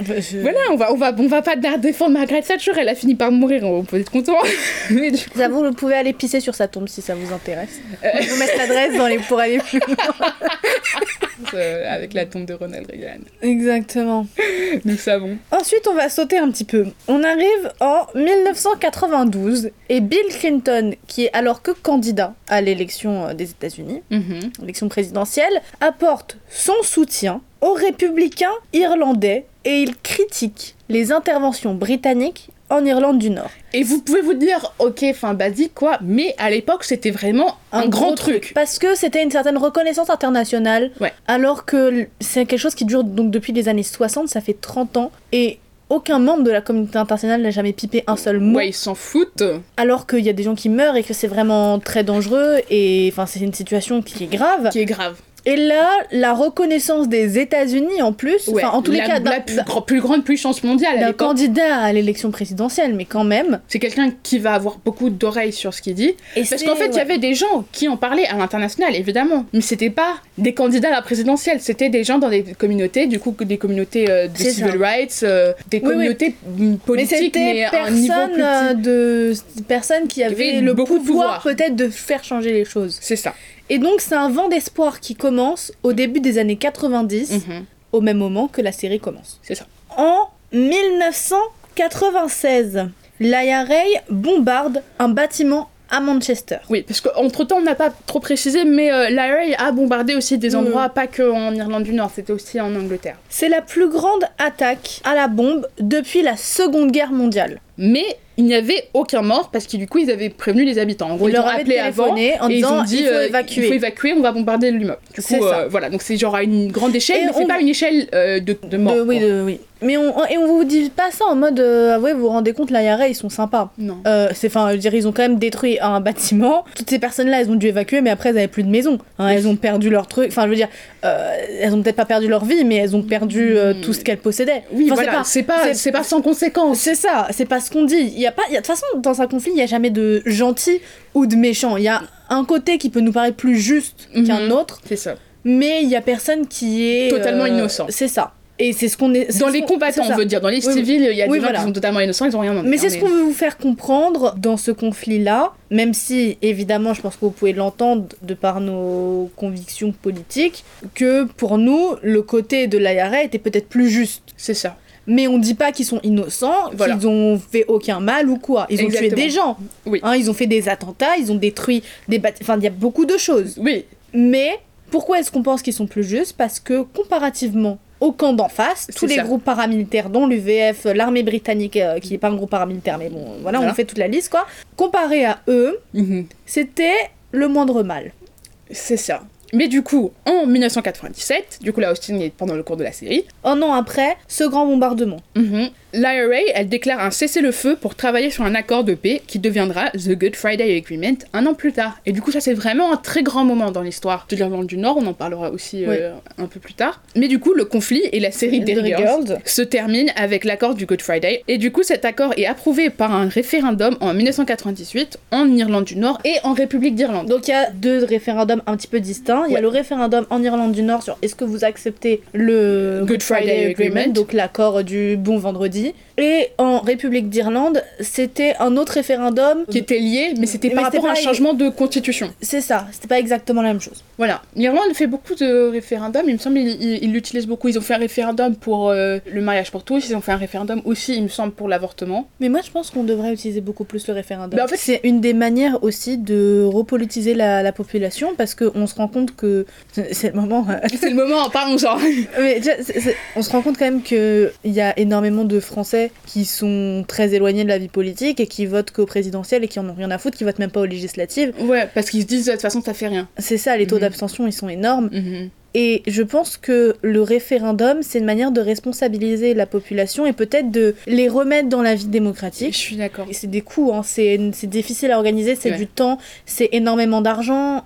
Voilà, on va, on, va, on va pas défendre Margaret Thatcher, elle a fini par mourir, on peut être content. Mais du coup, J'avoue, vous pouvez aller pisser sur sa tombe si ça vous intéresse. Euh. Je vais vous mettre l'adresse dans les pour aller plus loin. euh, avec la tombe de Ronald Reagan. Exactement. Nous savons. Ensuite, on va sauter un petit peu. On arrive en 1992 et Bill Clinton, qui est alors que candidat à l'élection euh, des États-Unis, Mhm. l'élection présidentielle, apporte son soutien aux républicains irlandais et il critique les interventions britanniques en Irlande du Nord. Et vous pouvez vous dire, ok, fin basique quoi, mais à l'époque c'était vraiment un, grand truc. Parce que c'était une certaine reconnaissance internationale, Ouais. alors que c'est quelque chose qui dure donc depuis les années 60, ça fait 30 ans, et aucun membre de la communauté internationale n'a jamais pipé un seul mot, Ouais, ils s'en foutent. alors qu'il y a des gens qui meurent et que c'est vraiment très dangereux, et enfin c'est une situation qui est grave. Qui est grave. Et là, la reconnaissance des États-Unis en plus, Ouais, en tous les cas, la plus, plus grande puissance mondiale d'un candidat à l'élection présidentielle, mais quand même. C'est quelqu'un qui va avoir beaucoup d'oreilles sur ce qu'il dit. Et Parce qu'en fait, il y avait des gens qui en parlaient à l'international, évidemment. Mais c'était pas des candidats à la présidentielle, c'était des gens dans des communautés, du coup, des communautés euh, de civil ça. rights, euh, des Oui, oui. communautés mm, Mais politiques, mais, à un niveau plus euh, petit. de personne qui avait le beaucoup de pouvoir, pouvoir. peut-être de faire changer les choses. C'est ça. Et donc c'est un vent d'espoir qui commence au début des années 90, Mhm. au même moment que la série commence. C'est ça. En 1996, l'IRA bombarde un bâtiment à Manchester. Oui, parce qu'entre temps, on n'a pas trop précisé, mais euh, l'IRA a bombardé aussi des Mm. endroits, pas que en Irlande du Nord, c'était aussi en Angleterre. C'est la plus grande attaque à la bombe depuis la Seconde Guerre mondiale. Mais il n'y avait aucun mort parce que du coup, ils avaient prévenu les habitants. En gros, Ils ils, ont leur avaient appelé avant. en et ils disant ont dit il faut euh, évacuer. il faut évacuer, on va bombarder l'immeuble. Du C'est coup, euh, voilà, donc c'est genre à une grande échelle, Et mais c'est on- pas une échelle euh, de, de mort. De- oui, de- oui. Mais on, et on vous dit pas ça en mode euh, ah ouais, vous vous rendez compte, l'IRA ils sont sympas. Non. Euh, c'est enfin, je veux dire, ils ont quand même détruit un bâtiment. Toutes ces personnes-là, elles ont dû évacuer, mais après, elles avaient plus de maison. Hein, elles ont perdu leur truc. Enfin, je veux dire, euh, elles ont peut-être pas perdu leur vie, mais elles ont perdu Hmm. tout ce qu'elles possédaient. Oui, Enfin, voilà, c'est pas, c'est- pas sans conséquence. C'est ça, c'est pas ce qu'on dit. Il y a pas, il y a- de toute façon, dans un conflit, il y a jamais de gentil ou de méchant. Il y a un côté qui peut nous paraître plus juste qu'un Mhm. autre, C'est ça. mais il y a personne qui est Totalement innocent. C'est ça. Et c'est ce qu'on est. Dans les combattants, on veut dire. Dans les Oui, civils, il y a oui, des gens qui sont totalement innocents, ils ont rien. Mais c'est ce qu'on veut vous faire comprendre dans ce conflit-là, même si, évidemment, je pense que vous pouvez l'entendre de par nos convictions politiques, que pour nous, le côté de l'IRA était peut-être plus juste. C'est ça. Mais on dit pas qu'ils sont innocents, Voilà. qu'ils ont fait aucun mal ou quoi. Ils ont tué des gens. Oui. Hein, ils ont fait des attentats, ils ont détruit des bâtiments. Enfin, il y a beaucoup de choses. Oui, Mais pourquoi est-ce qu'on pense qu'ils sont plus justes? Parce que comparativement au camp d'en face, tous les ça. groupes paramilitaires, dont l'UVF, l'armée britannique, euh, qui est pas un groupe paramilitaire, mais bon, voilà, Voilà. on fait toute la liste, quoi. Comparé à eux, Mhm. c'était le moindre mal. c'est ça. Mais du coup, en 1997, du coup là Austin est pendant le cours de la série, Un an après, ce grand bombardement. mhm, l'IRA, elle déclare un cessez-le-feu pour travailler sur un accord de paix qui deviendra The Good Friday Agreement un an plus tard. Et du coup, ça c'est vraiment un très grand moment dans l'histoire de l'Irlande du Nord, on en parlera aussi euh, un peu plus tard. Mais du coup, le conflit et la série Derry Girls Girls. se termine avec l'accord du Good Friday. Et du coup, cet accord est approuvé par un référendum en 1998 en Irlande du Nord et en République d'Irlande. Donc il y a deux référendums un petit peu distincts. Il y a le référendum en Irlande du Nord sur est-ce que vous acceptez le Good Friday Agreement. donc l'accord du bon vendredi. Et en République d'Irlande, c'était un autre référendum Qui était lié, mais c'était par rapport à un changement de constitution. C'est ça, c'était pas exactement la même chose. Voilà. L'Irlande fait beaucoup de référendums, il me semble ils l'utilisent beaucoup. Ils ont fait un référendum pour euh, le mariage pour tous, ils ont fait un référendum aussi, il me semble, pour l'avortement. Mais moi je pense qu'on devrait utiliser beaucoup plus le référendum. Bah, en fait- c'est une des manières aussi de repolitiser la, la population parce qu'on se rend compte que c'est le moment. euh, C'est le moment, parlons-en. Mais on se rend compte quand même qu'il y a énormément de Français qui sont très éloignés de la vie politique et qui votent qu'au présidentiel et qui en ont rien à foutre, qui votent même pas aux législatives. ouais, parce qu'ils se disent de toute façon ça fait rien. C'est ça, les taux Mhm. d'abstention ils sont énormes. Mhm. Et je pense que le référendum, c'est une manière de responsabiliser la population et peut-être de les remettre dans la vie Je démocratique. suis d'accord. Et C'est des coûts, hein, c'est difficile à organiser, c'est Ouais. du temps, c'est énormément d'argent.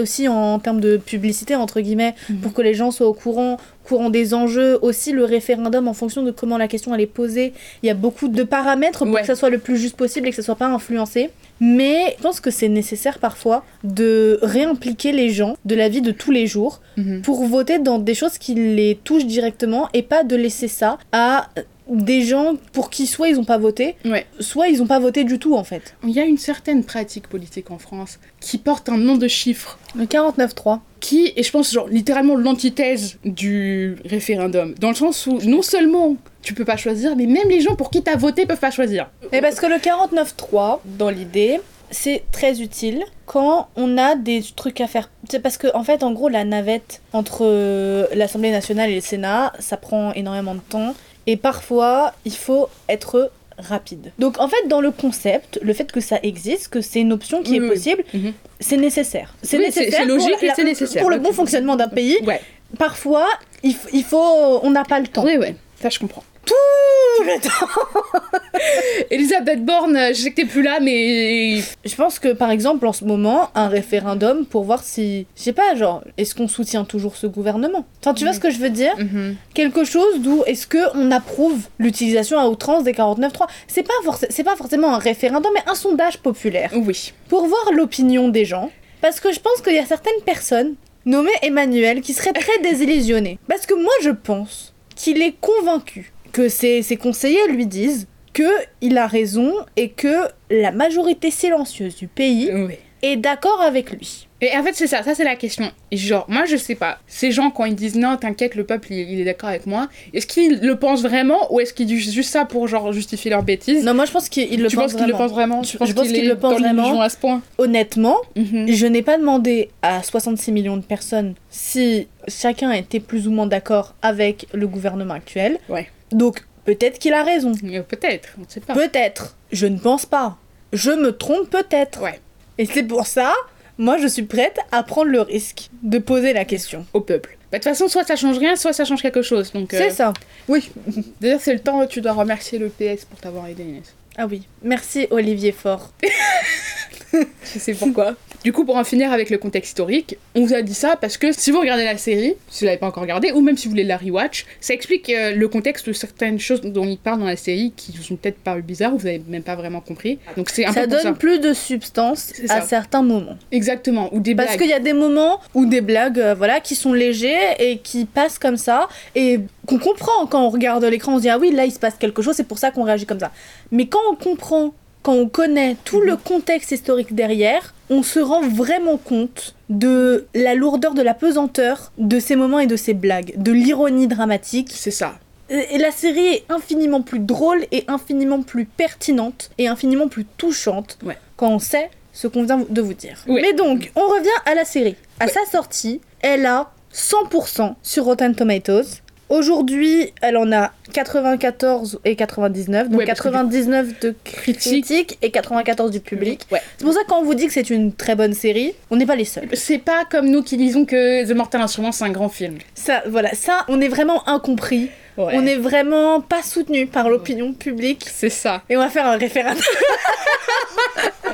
Aussi en termes de publicité, entre guillemets, Mhm. pour que les gens soient au courant, courant des enjeux. Aussi le référendum, en fonction de comment la question elle est posée, il y a beaucoup de paramètres pour Ouais. que ça soit le plus juste possible et que ça soit pas influencé. Mais je pense que c'est nécessaire parfois de réimpliquer les gens de la vie de tous les jours Mhm. pour voter dans des choses qui les touchent directement et pas de laisser ça à des gens pour qui soit ils ont pas voté, Ouais. soit ils ont pas voté du tout en fait. Il y a une certaine pratique politique en France qui porte un nom de chiffre. Le 49-3. qui est, je pense, genre littéralement l'antithèse du référendum. Dans le sens où non seulement tu peux pas choisir, mais même les gens pour qui t'as voté peuvent pas choisir. Mais parce que le 49.3, dans l'idée, c'est très utile quand on a des trucs à faire. C'est parce que, en fait, en gros, la navette entre euh, l'Assemblée nationale et le Sénat, ça prend énormément de temps. Et parfois, il faut être rapide. Donc, en fait, dans le concept, le fait que ça existe, que c'est une option qui est possible, Mhm. c'est nécessaire. C'est Oui, nécessaire. c'est pour logique et la- c'est nécessaire. Pour le bon fonctionnement d'un pays, Ouais. parfois, il, il faut. On n'a pas le temps. Oui, ouais. Ça, je comprends. Tout le temps. Elisabeth Borne, je sais que t'es plus là, mais. Je pense que par exemple en ce moment, un référendum pour voir si, je sais pas, genre, est-ce qu'on soutient toujours ce gouvernement? Enfin, tu vois Mhm. ce que je veux dire? Mhm. Quelque chose d'où est-ce que on approuve l'utilisation à outrance des 49.3 C'est pas c'est pas forcément un référendum, mais un sondage populaire Oui. pour voir l'opinion des gens. Parce que je pense qu'il y a certaines personnes nommées Emmanuel qui seraient très désillusionnées. Parce que moi je pense qu'il est convaincu que ses, ses conseillers lui disent que il a raison et que la majorité silencieuse du pays Oui. est d'accord avec lui. Et en fait, c'est ça, ça c'est la question. Et genre, moi je sais pas, ces gens quand ils disent non, t'inquiète, le peuple il, il est d'accord avec moi, est-ce qu'ils le pensent vraiment ou est-ce qu'ils disent juste ça pour genre justifier leurs bêtises Non, moi je pense qu'il le pense qu'il le vraiment. pense vraiment? Je- Tu penses je pense qu'il est le pense dans l'illusion vraiment. à ce point? Honnêtement, Mhm. je n'ai pas demandé à 66 millions de personnes si chacun était plus ou moins d'accord avec le gouvernement actuel. Ouais. Donc peut-être qu'il a raison. Euh, Peut-être, on ne sait pas. Peut-être. Je ne pense pas. Je me trompe peut-être. Ouais. Et c'est pour ça, moi je suis prête à prendre le risque de poser la question. Au peuple. Bah, De toute façon, soit ça change rien, soit ça change quelque chose. Donc, euh, C'est ça. Oui. D'ailleurs, c'est le temps où tu dois remercier le PS pour t'avoir aidé, Inès. Ah oui. Merci Olivier Faure. Je sais pourquoi. du coup, pour en finir avec le contexte historique, on vous a dit ça parce que si vous regardez la série, si vous l'avez pas encore regardée, ou même si vous voulez la rewatch, ça explique euh, le contexte de certaines choses dont il parle dans la série qui vous ont peut-être paru bizarres, ou vous avez même pas vraiment compris. Donc c'est un Ça peu donne ça. plus de substance à certains moments. Exactement, ou des Parce blagues. qu'il y a des moments où des blagues, euh, voilà, qui sont légers et qui passent comme ça et qu'on comprend quand on regarde l'écran, on se dit ah oui là il se passe quelque chose, c'est pour ça qu'on réagit comme ça. Mais quand on comprend, quand on connaît tout Mhm. le contexte historique derrière, on se rend vraiment compte de la lourdeur, de la pesanteur de ces moments et de ces blagues, de l'ironie dramatique. C'est ça. Et la série est infiniment plus drôle et infiniment plus pertinente et infiniment plus touchante Ouais. quand on sait ce qu'on vient de vous dire. Mais donc, on revient à la série. À Ouais. sa sortie, elle a 100% sur Rotten Tomatoes. Aujourd'hui, elle en a 94 et 99, donc Ouais, parce que du- 99 de Critique. critiques et 94 du public. Ouais. C'est pour ça que quand on vous dit que c'est une très bonne série, on n'est pas les seuls. C'est pas comme nous qui disons que The Mortal Instruments c'est un grand film. Ça, voilà, ça, on est vraiment incompris. Ouais. On est vraiment pas soutenu par l'opinion publique. C'est ça. Et on va faire un référendum.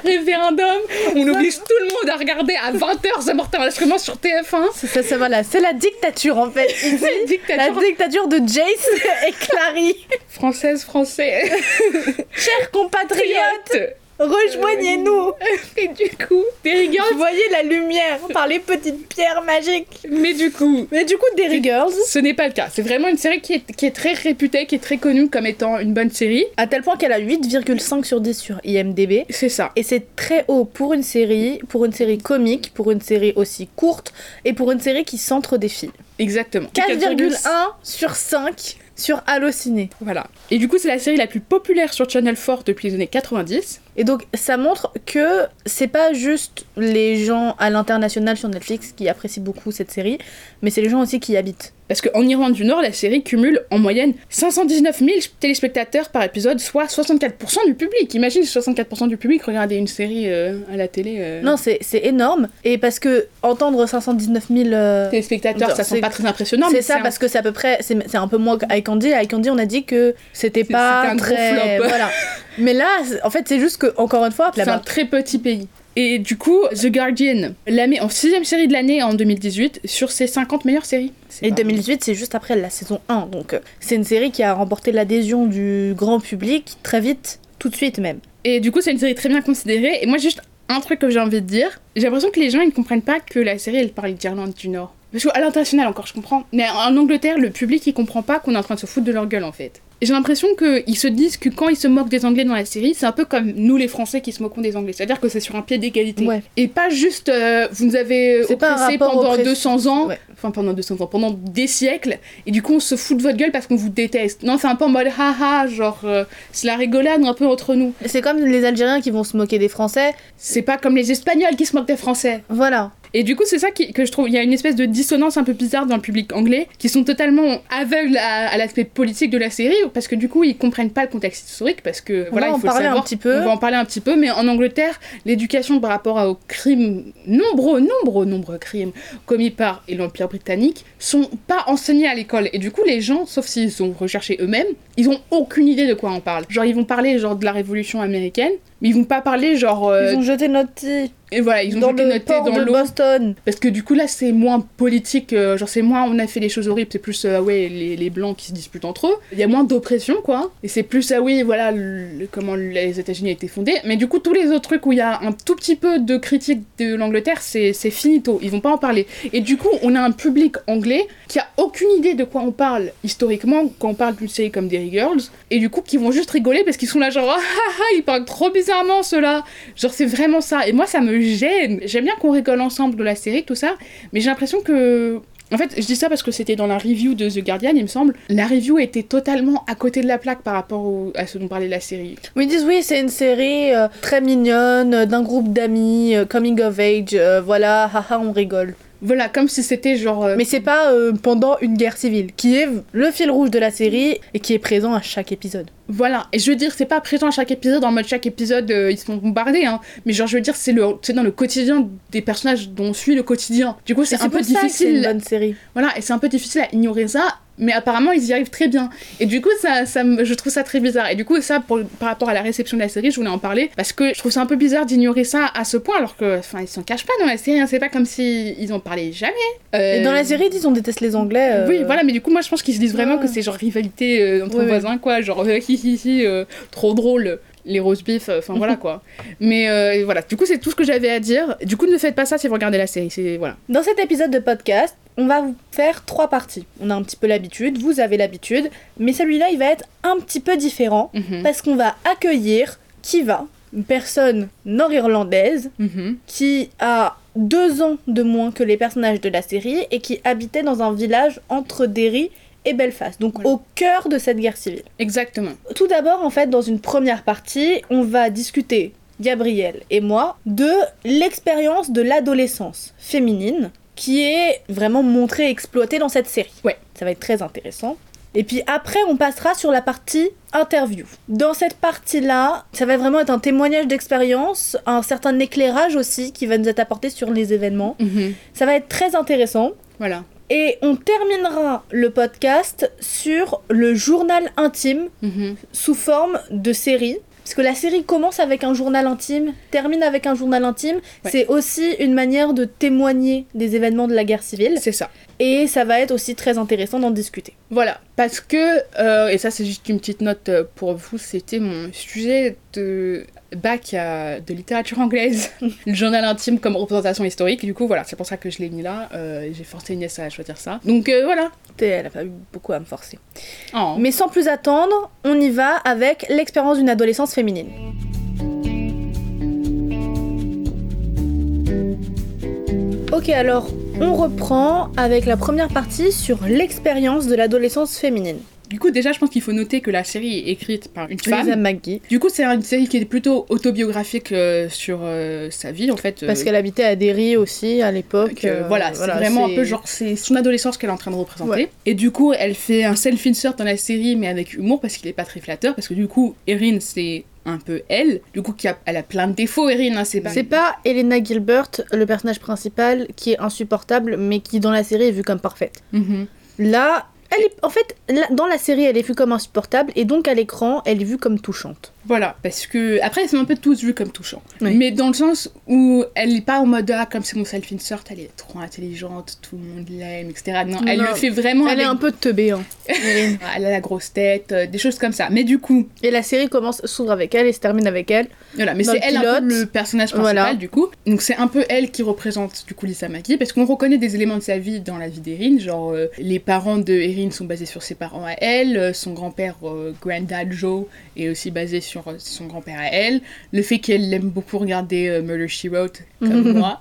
Référendum, on oblige tout le monde à regarder à 20h The Mortal Instruments sur TF1. C'est ça, ça, voilà. C'est la dictature en fait. Ici, la Dictature dictature de Jace et Clary. française, français. Chers compatriotes, rejoignez-nous. Et du coup, des rigueurs. Voyez la lumière par les petites pierres magiques. Mais du coup, Mais du coup, Derry Girls, ce n'est pas le cas. C'est vraiment une série qui est, qui est très réputée, qui est très connue comme étant une bonne série. à tel point qu'elle a 8,5 sur 10 sur IMDb. C'est ça. Et c'est très haut pour une série, pour une série comique, pour une série aussi courte et pour une série qui centre des filles. Exactement. 4,1 sur 5 sur Allociné. Voilà. Et du coup, c'est la série la plus populaire sur Channel 4 depuis les années 90. Et donc ça montre que c'est pas juste les gens à l'international sur Netflix qui apprécient beaucoup cette série, mais c'est les gens aussi qui y habitent. Parce qu'en Irlande du Nord, la série cumule en moyenne 519 000 téléspectateurs par épisode, soit 64% du public. Imagine 64% du public regarder une série euh, à la télé. euh, Non, c'est énorme. Et parce que entendre 519 000... euh, téléspectateurs, ça c'est- semble pas très impressionnant. c'est ça un- parce que c'est à peu près c'est un peu moins qu'Icandy. Icandy on a dit que c'était pas un gros très flop. voilà. Mais là en fait c'est juste que encore une fois C'est un très petit pays. Et du coup, The Guardian la met en sixième série de l'année en 2018 sur ses 50 meilleures séries. Et pas- 2018, c'est juste après la saison 1. Donc, euh, c'est une série qui a remporté l'adhésion du grand public très vite, tout de suite même. Et du coup, c'est une série très bien considérée. Et moi, juste un truc que j'ai envie de dire. J'ai l'impression que les gens, ils ne comprennent pas que la série, elle parle d'Irlande du Nord. Parce qu'à l'international, encore, je comprends. Mais en Angleterre, le public, il comprend pas qu'on est en train de se foutre de leur gueule, en fait. J'ai l'impression qu'ils se disent que quand ils se moquent des Anglais dans la série, c'est un peu comme nous les Français qui se moquons des Anglais. C'est-à-dire que c'est sur un pied d'égalité. Ouais. Et pas juste euh, vous nous avez oppressé pendant oppress- 200 ans, Ouais. enfin pendant 200 ans, pendant des siècles, et du coup on se fout de votre gueule parce qu'on vous déteste. Non, c'est un peu en mode haha, genre euh, c'est la rigolade un peu entre nous. C'est comme les Algériens qui vont se moquer des Français. C'est pas comme les Espagnols qui se moquent des Français. Voilà. Et du coup, c'est ça qui- que je trouve. Il y a une espèce de dissonance un peu bizarre dans le public anglais, qui sont totalement aveugles à, à l'aspect politique de la série, parce que du coup, ils comprennent pas le contexte historique, parce que On voilà, va il en faut le parler un petit peu. On va en parler un petit peu, mais en Angleterre, l'éducation par rapport aux crimes, nombreux, nombreux, nombreux crimes commis par l'Empire britannique, sont pas enseignés à l'école. Et du coup, les gens, sauf s'ils sont recherchés eux-mêmes, ils ont aucune idée de quoi on parle. Genre, ils vont parler genre de la Révolution américaine, mais ils vont pas parler genre. euh, Ils ont jeté notre thé et voilà, ils ont dans jeté notre thé dans l'eau. Boston. Parce que du coup là c'est moins politique, euh, genre c'est moins on a fait des choses horribles, c'est plus euh, ah ouais les, les blancs qui se disputent entre eux. Il y a moins d'oppression quoi. Et c'est plus ah oui voilà le- comment les États-Unis ont été fondés. Mais du coup tous les autres trucs où il y a un tout petit peu de critique de l'Angleterre c'est c'est finito, ils vont pas en parler. Et du coup on a un public anglais qui a aucune idée de quoi on parle historiquement quand on parle d'une série comme Derry Girls. Et du coup qui vont juste rigoler parce qu'ils sont là genre ah ah ah ils parlent trop bizarrement ceux-là. Genre c'est vraiment ça. Et moi ça me gêne. J'aime bien qu'on rigole ensemble de la série, tout ça. Mais j'ai l'impression que... En fait, je dis ça parce que c'était dans la review de The Guardian, il me semble. La review était totalement à côté de la plaque par rapport au- à ce dont parlait la série. Oui, ils disent oui, c'est une série euh, très mignonne, euh, d'un groupe d'amis, euh, coming of age, voilà, haha, on rigole. Voilà, comme si c'était genre... euh, Mais c'est pas euh, pendant une guerre civile, qui est le fil rouge de la série et qui est présent à chaque épisode. Voilà, et je veux dire, c'est pas présent à chaque épisode, en mode chaque épisode, euh, ils se font bombarder, hein. Mais genre, je veux dire, c'est le, c'est dans le quotidien des personnages dont on suit le quotidien. Du coup, c'est un peu que C'est une difficile... bonne série. Voilà, et c'est un peu difficile à ignorer ça, mais apparemment ils y arrivent très bien. Et du coup, ça, ça je trouve ça très bizarre. Et du coup, ça, pour- par rapport à la réception de la série, je voulais en parler, parce que je trouve ça un peu bizarre d'ignorer ça à ce point, alors que, enfin, ils s'en cachent pas dans la série, hein. c'est pas comme si ils en parlaient jamais. Euh, Et dans la série, ils disent on déteste les Anglais. euh, Oui, voilà, mais du coup, moi je pense qu'ils se disent vraiment Ouais. que c'est genre rivalité euh, entre Ouais, ouais. voisins, quoi, genre hi trop drôle. Les roast beef, enfin voilà quoi. Mais euh, voilà, du coup, c'est tout ce que j'avais à dire. Du coup, ne faites pas ça si vous regardez la série. C'est voilà. Dans cet épisode de podcast, on va vous faire trois parties. On a un petit peu l'habitude, vous avez l'habitude, mais celui-là, il va être un petit peu différent Mhm. parce qu'on va accueillir Kiva, une personne nord-irlandaise Mhm. qui a deux ans de moins que les personnages de la série et qui habitait dans un village entre Derry et Belfast, donc Voilà. au cœur de cette guerre civile. Exactement. Tout d'abord, en fait, dans une première partie, on va discuter, Gabriel et moi, de l'expérience de l'adolescence féminine qui est vraiment montrée et exploitée dans cette série. Ouais. Ça va être très intéressant. Et puis après, on passera sur la partie interview. Dans cette partie-là, ça va vraiment être un témoignage d'expérience, un certain éclairage aussi qui va nous être apporté sur les événements. Mhm. Ça va être très intéressant. Voilà. Et on terminera le podcast sur le journal intime Mhm. sous forme de série. Parce que la série commence avec un journal intime, termine avec un journal intime. Ouais. C'est aussi une manière de témoigner des événements de la guerre civile. C'est ça. Et ça va être aussi très intéressant d'en discuter. Voilà, parce que, euh, et ça c'est juste une petite note euh, pour vous, c'était mon sujet de bac à- de littérature anglaise, le journal intime comme représentation historique, du coup voilà, c'est pour ça que je l'ai mis là, euh, j'ai forcé Inès à choisir ça. Donc euh, voilà. Elle a pas eu beaucoup à me forcer. Oh. Mais sans plus attendre, on y va avec l'expérience d'une adolescence féminine. Ok, alors on reprend avec la première partie sur l'expérience de l'adolescence féminine. Du coup déjà je pense qu'il faut noter que la série est écrite par une Lisa femme. McGee, Du coup c'est une série qui est plutôt autobiographique euh, sur euh, sa vie en fait. parce euh, qu'elle habitait à Derry aussi à l'époque. que, voilà, c'est vraiment un peu genre c'est son adolescence qu'elle est en train de représenter. Ouais. Et du coup, elle fait un self-insert dans la série, mais avec humour parce qu'il est pas très flatteur. Parce que du coup, Erin, c'est un peu elle. Du coup, qui a, elle a plein de défauts, Erin. Hein, c'est pas. C'est pas Elena Gilbert, le personnage principal, qui est insupportable, mais qui dans la série est vue comme parfaite. Mhm. Là, elle est, en fait, dans la série, elle est vue comme insupportable, et donc à l'écran, elle est vue comme touchante. Voilà, parce que après ils sont un peu tous vus comme touchants, Oui. mais dans le sens où elle n'est pas en mode ah comme c'est mon self-insert, elle est trop intelligente, tout le monde l'aime, etc. Non, elle le fait vraiment. Elle est un peu teubée. Hein. Elle a la grosse tête, euh, des choses comme ça. Mais du coup, Et la série commence, s'ouvre avec elle et se termine avec elle. Voilà, mais c'est le elle un peu pilote. le personnage principal Voilà. du coup. Donc c'est un peu elle qui représente du coup Lisa Maki parce qu'on reconnaît des éléments de sa vie dans la vie d'Erin, genre euh, les parents de Erin sont basés sur ses parents à elle, euh, son grand-père euh, Granddad Joe est aussi basé sur euh, son grand-père à elle, le fait qu'elle aime beaucoup regarder euh, Murder She Wrote comme moi,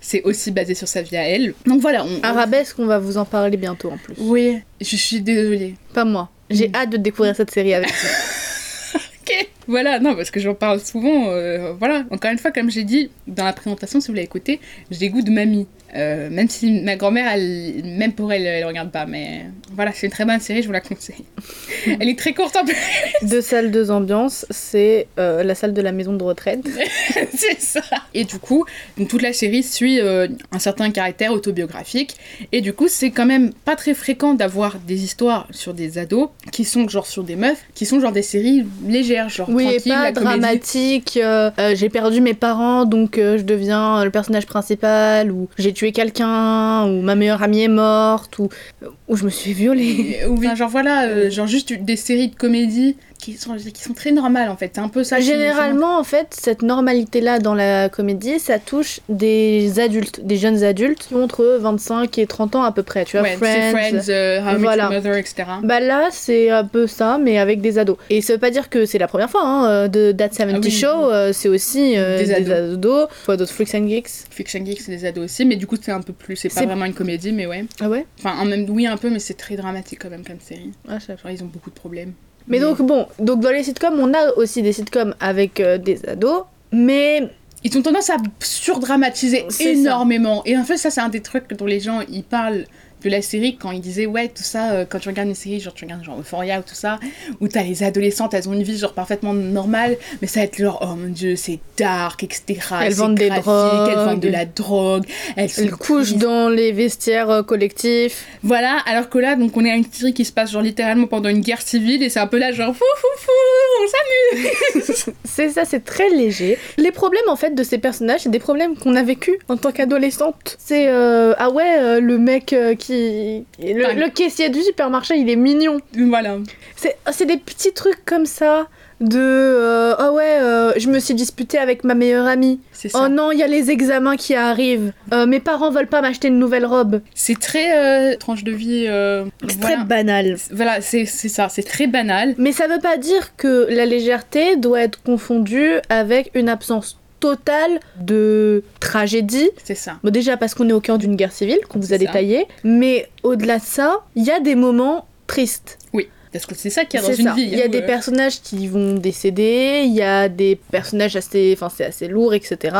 c'est aussi basé sur sa vie à elle. Donc voilà, on... Arabesque, on va vous en parler bientôt en plus. Oui, je suis désolée. Pas moi. J'ai Mm. hâte de découvrir cette série avec vous. Ok. Voilà, non, parce que j'en parle souvent. euh, voilà, encore une fois, comme j'ai dit dans la présentation, si vous l'avez écouté, j'ai des goûts de mamie. Euh, même si ma grand-mère, elle- même pour elle, elle regarde pas. Mais voilà, c'est une très bonne série, je vous la conseille. elle est très courte en plus, Deux salles, deux ambiances. C'est euh, la salle de la maison de retraite. c'est ça. Et du coup, donc, toute la série suit euh, un certain caractère autobiographique. Et du coup, c'est quand même pas très fréquent d'avoir des histoires sur des ados qui sont genre sur des meufs, qui sont genre des séries légères, genre Oui, et tranquilles, pas la dramatique. j'ai perdu mes parents, donc je deviens le personnage principal. Ou j'ai tué quelqu'un. Ou ma meilleure amie est morte. Ou, ou je me suis violée. Ou bien, genre voilà, euh, genre juste des séries de comédie qui sont, qui sont très normales en fait. C'est un peu ça. qui- Généralement, en fait, cette normalité-là dans la comédie, ça touche des adultes, des jeunes adultes qui ont entre 25 et 30 ans à peu près. Tu vois, Ouais, c'est Friends, euh, How Voilà. Mother, etc. Bah là, c'est un peu ça, mais avec des ados. Et ça veut pas dire que c'est la première fois hein, euh, de That 70 Ah oui. Show, euh, c'est aussi euh, Des des, ados. ados, soit d'autres Freaks and Geeks? Fiction Geek, c'est des ados aussi, mais du coup c'est un peu plus. C'est pas vraiment une comédie, mais ouais. Ah ouais? Enfin, en même, oui un peu, mais c'est très dramatique quand même comme série. ah, je sais pas. Genre ils ont beaucoup de problèmes. Mais donc bon, donc dans les sitcoms, on a aussi des sitcoms avec euh, des ados, mais Ils ont tendance à surdramatiser ça. énormément. Et en fait, ça, c'est un des trucs dont les gens ils parlent de la série quand ils disaient ouais tout ça euh, quand tu regardes une série genre tu regardes genre Euphoria ou tout ça où t'as les adolescentes elles ont une vie genre parfaitement normale mais ça va être genre oh mon dieu c'est dark etc Elles vendent des drogues. elles vendent de la drogue elles, elles couchent dans les vestiaires euh, collectifs. voilà alors que là donc on est à une série qui se passe genre littéralement pendant une guerre civile et c'est un peu là genre fou fou fou on s'amuse C'est ça, c'est très léger. Les problèmes en fait de ces personnages, c'est des problèmes qu'on a vécu en tant qu'adolescente. C'est euh, ah ouais, euh, le mec euh, qui le, Enfin, le caissier du supermarché, il est mignon. voilà C'est des petits trucs comme ça de euh, ah ouais, euh, je me suis disputée avec ma meilleure amie. c'est ça Oh non, il y a les examens qui arrivent. Euh, mes parents veulent pas m'acheter une nouvelle robe. c'est très tranche de vie C'est voilà. très banal. Voilà, c'est c'est ça, c'est très banal. Mais ça veut pas dire que la légèreté doit être confondue avec une absence totale de tragédie. C'est ça. Bon, déjà parce qu'on est au cœur d'une guerre civile, qu'on vous a détaillé, mais au-delà de ça, il y a des moments tristes. Parce que c'est ça qu'il y a dans une ça. vie. Il y a hein, des euh, personnages qui vont décéder, il y a des personnages assez, enfin c'est assez lourd, etc.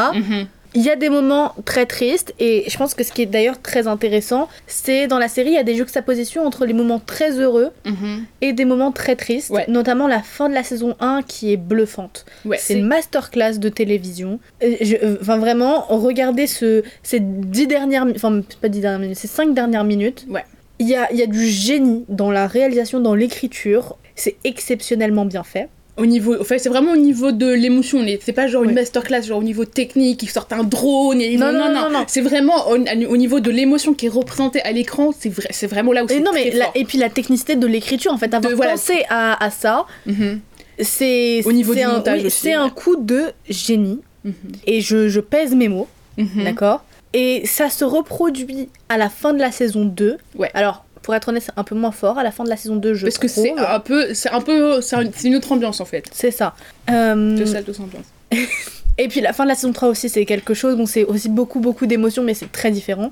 Il y a des moments très tristes et je pense que ce qui est d'ailleurs très intéressant, c'est dans la série il y a des juxtapositions entre les moments très heureux Mhm. et des moments très tristes, Ouais. notamment la fin de la saison 1 qui est bluffante. Ouais, C'est une masterclass de télévision. Je- euh, Enfin, vraiment, regardez ce, ces dix dernières mi- enfin, pas dix dernières minutes, ces cinq dernières minutes. Ouais. Il y a, il y a du génie dans la réalisation, dans l'écriture. C'est exceptionnellement bien fait. Au niveau, enfin, c'est vraiment au niveau de l'émotion. on est- C'est pas genre une Ouais. masterclass, genre au niveau technique, ils sortent un drone. Et Non, vont- non, non, non. C'est vraiment au, au niveau de l'émotion qui est représentée à l'écran. C'est vrai, c'est vraiment là où c'est non, mais très la- fort. et puis la technicité de l'écriture, en fait, avoir De- voilà. pensé à, à ça, Mhm. c'est Au niveau du un, montage oui, c'est un coup de génie. Mhm. Et je, je pèse mes mots. Mhm. D'accord? Et ça se reproduit à la fin de la saison 2. Ouais. Alors, pour être honnête, un peu moins fort à la fin de la saison 2, je Parce que c'est un peu, c'est un peu, c'est un- c'est une autre ambiance en fait. C'est ça. Euh, Deux salles, deux ambiances. et puis la fin de la saison 3 aussi, c'est quelque chose. Bon, c'est aussi beaucoup, beaucoup d'émotions, mais c'est très différent.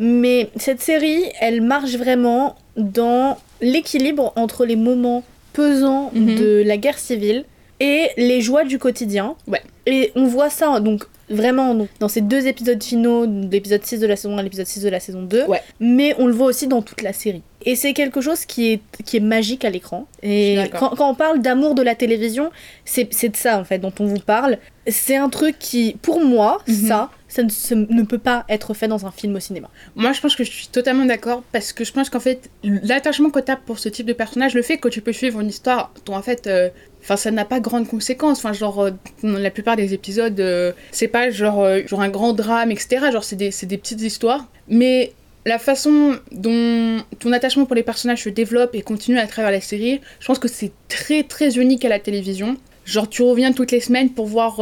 Mais cette série, elle marche vraiment dans l'équilibre entre les moments pesants Mhm. de la guerre civile et les joies du quotidien. Ouais. Et on voit ça, donc vraiment donc, dans ces deux épisodes finaux, l'épisode 6 de la saison 1 et l'épisode 6 de la saison 2. Ouais. Mais on le voit aussi dans toute la série. Et c'est quelque chose qui est, qui est magique à l'écran. Et quand, quand on parle d'amour de la télévision, c'est c'est de ça en fait dont on vous parle. C'est un truc qui, pour moi, Mhm. ça, ça ne, peut pas être fait dans un film au cinéma. Moi, je pense que je suis totalement d'accord parce que je pense qu'en fait, l'attachement que tu as pour ce type de personnage, le fait que tu peux suivre une histoire dont en fait. euh, ça n'a pas grande conséquence. Enfin, genre, euh, la plupart des épisodes, euh, c'est pas genre, euh, genre un grand drame, etc. Genre, c'est des, des petites histoires. Mais la façon dont ton attachement pour les personnages se développe et continue à travers la série, je pense que c'est très très unique à la télévision. Genre, tu reviens toutes les semaines pour voir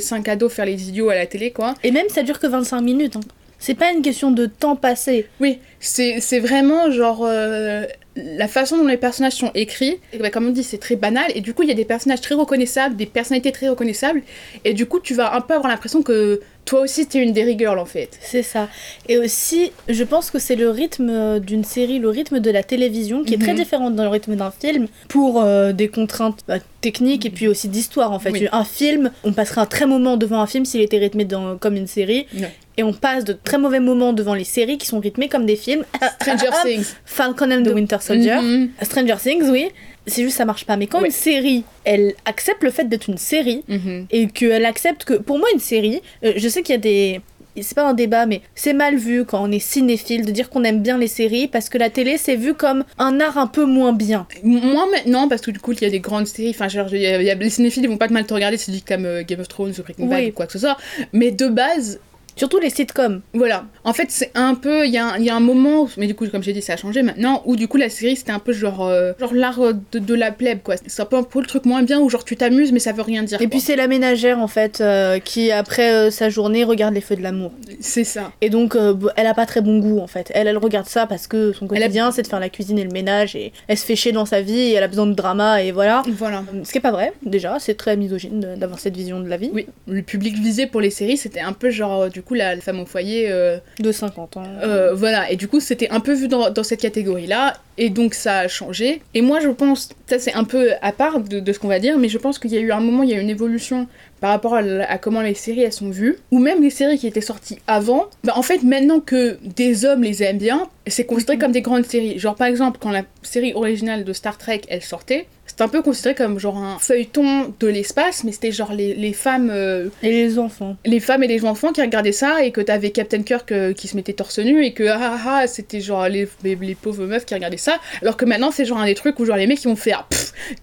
5 ados faire les idiots à la télé, quoi. Et même, ça dure que 25 minutes. hein. C'est pas une question de temps passé. Oui, c'est c'est vraiment genre euh, la façon dont les personnages sont écrits. Et bah, comme on dit, c'est très banal. Et du coup, il y a des personnages très reconnaissables, des personnalités très reconnaissables. Et du coup, tu vas un peu avoir l'impression que toi aussi, t'es une Derry Girl en fait. C'est ça. Et aussi, je pense que c'est le rythme euh, d'une série, le rythme de la télévision, qui est très Mhm. différent dans le rythme d'un film, pour euh, des contraintes bah, techniques et puis aussi d'histoire en fait. Oui. Un film, on passerait un très moment devant un film s'il était rythmé dans- comme une série, Ouais. Et on passe de très mauvais moments devant les séries qui sont rythmées comme des films. Stranger Things. Falcon and the Winter Soldier. Mhm. Stranger Things, oui. C'est juste ça marche pas. Mais quand Ouais. une série, elle accepte le fait d'être une série Mhm. et qu'elle accepte que, pour moi, une série, euh, je sais qu'il y a des. C'est pas un débat, mais c'est mal vu quand on est cinéphile de dire qu'on aime bien les séries parce que la télé c'est vu comme un art un peu moins bien. Moi maintenant, parce que du coup, il y a des grandes séries. Enfin, genre, y a- y a- les cinéphiles, ils vont pas te mal te regarder, c'est dit comme euh, Game of Thrones ou Breaking Bad Oui. ou quoi que ce soit. Mais de base, Surtout les sitcoms. Voilà. En fait, c'est un peu. Il y, a un- il y a un moment, où- mais du coup, comme j'ai dit, ça a changé maintenant, où du coup, la série, c'était un peu genre, euh, genre l'art de, de la plèbe, quoi. C'est un peu, un peu le truc moins bien où genre tu t'amuses, mais ça veut rien dire. Et puis c'est la ménagère en fait euh, qui après euh, sa journée regarde les feux de l'amour. c'est ça. Et donc elle a pas très bon goût en fait. Elle elle regarde ça parce que son Elle a- quotidien c'est de faire la cuisine et le ménage et elle se fait chier dans sa vie et elle a besoin de drama et voilà. Voilà. Ce qui est pas vrai déjà, c'est très misogyne d'avoir cette vision de la vie. Oui, le public visé pour les séries, c'était un peu genre, euh, du coup, la, la femme au foyer. euh, De 50 ans. euh, voilà, et du coup, c'était un peu vu dans, dans cette catégorie-là, et donc ça a changé. Et moi, je pense, ça c'est un peu à part de, de ce qu'on va dire, mais je pense qu'il y a eu un moment, il y a eu une évolution par rapport à, comment les séries elles sont vues, ou même les séries qui étaient sorties avant. Bah, en fait, maintenant que des hommes les aiment bien, c'est considéré comme des grandes séries. Genre, par exemple, quand la série originale de Star Trek elle sortait, c'était un peu considéré comme genre un feuilleton de l'espace, mais c'était genre les, les femmes. euh, Et les enfants. les femmes et les enfants qui regardaient ça et que t'avais Captain Kirk euh, qui se mettait torse nu et que ah ah ah, c'était genre les, les, les pauvres meufs qui regardaient ça alors que maintenant c'est genre un des trucs où genre les mecs qui vont faire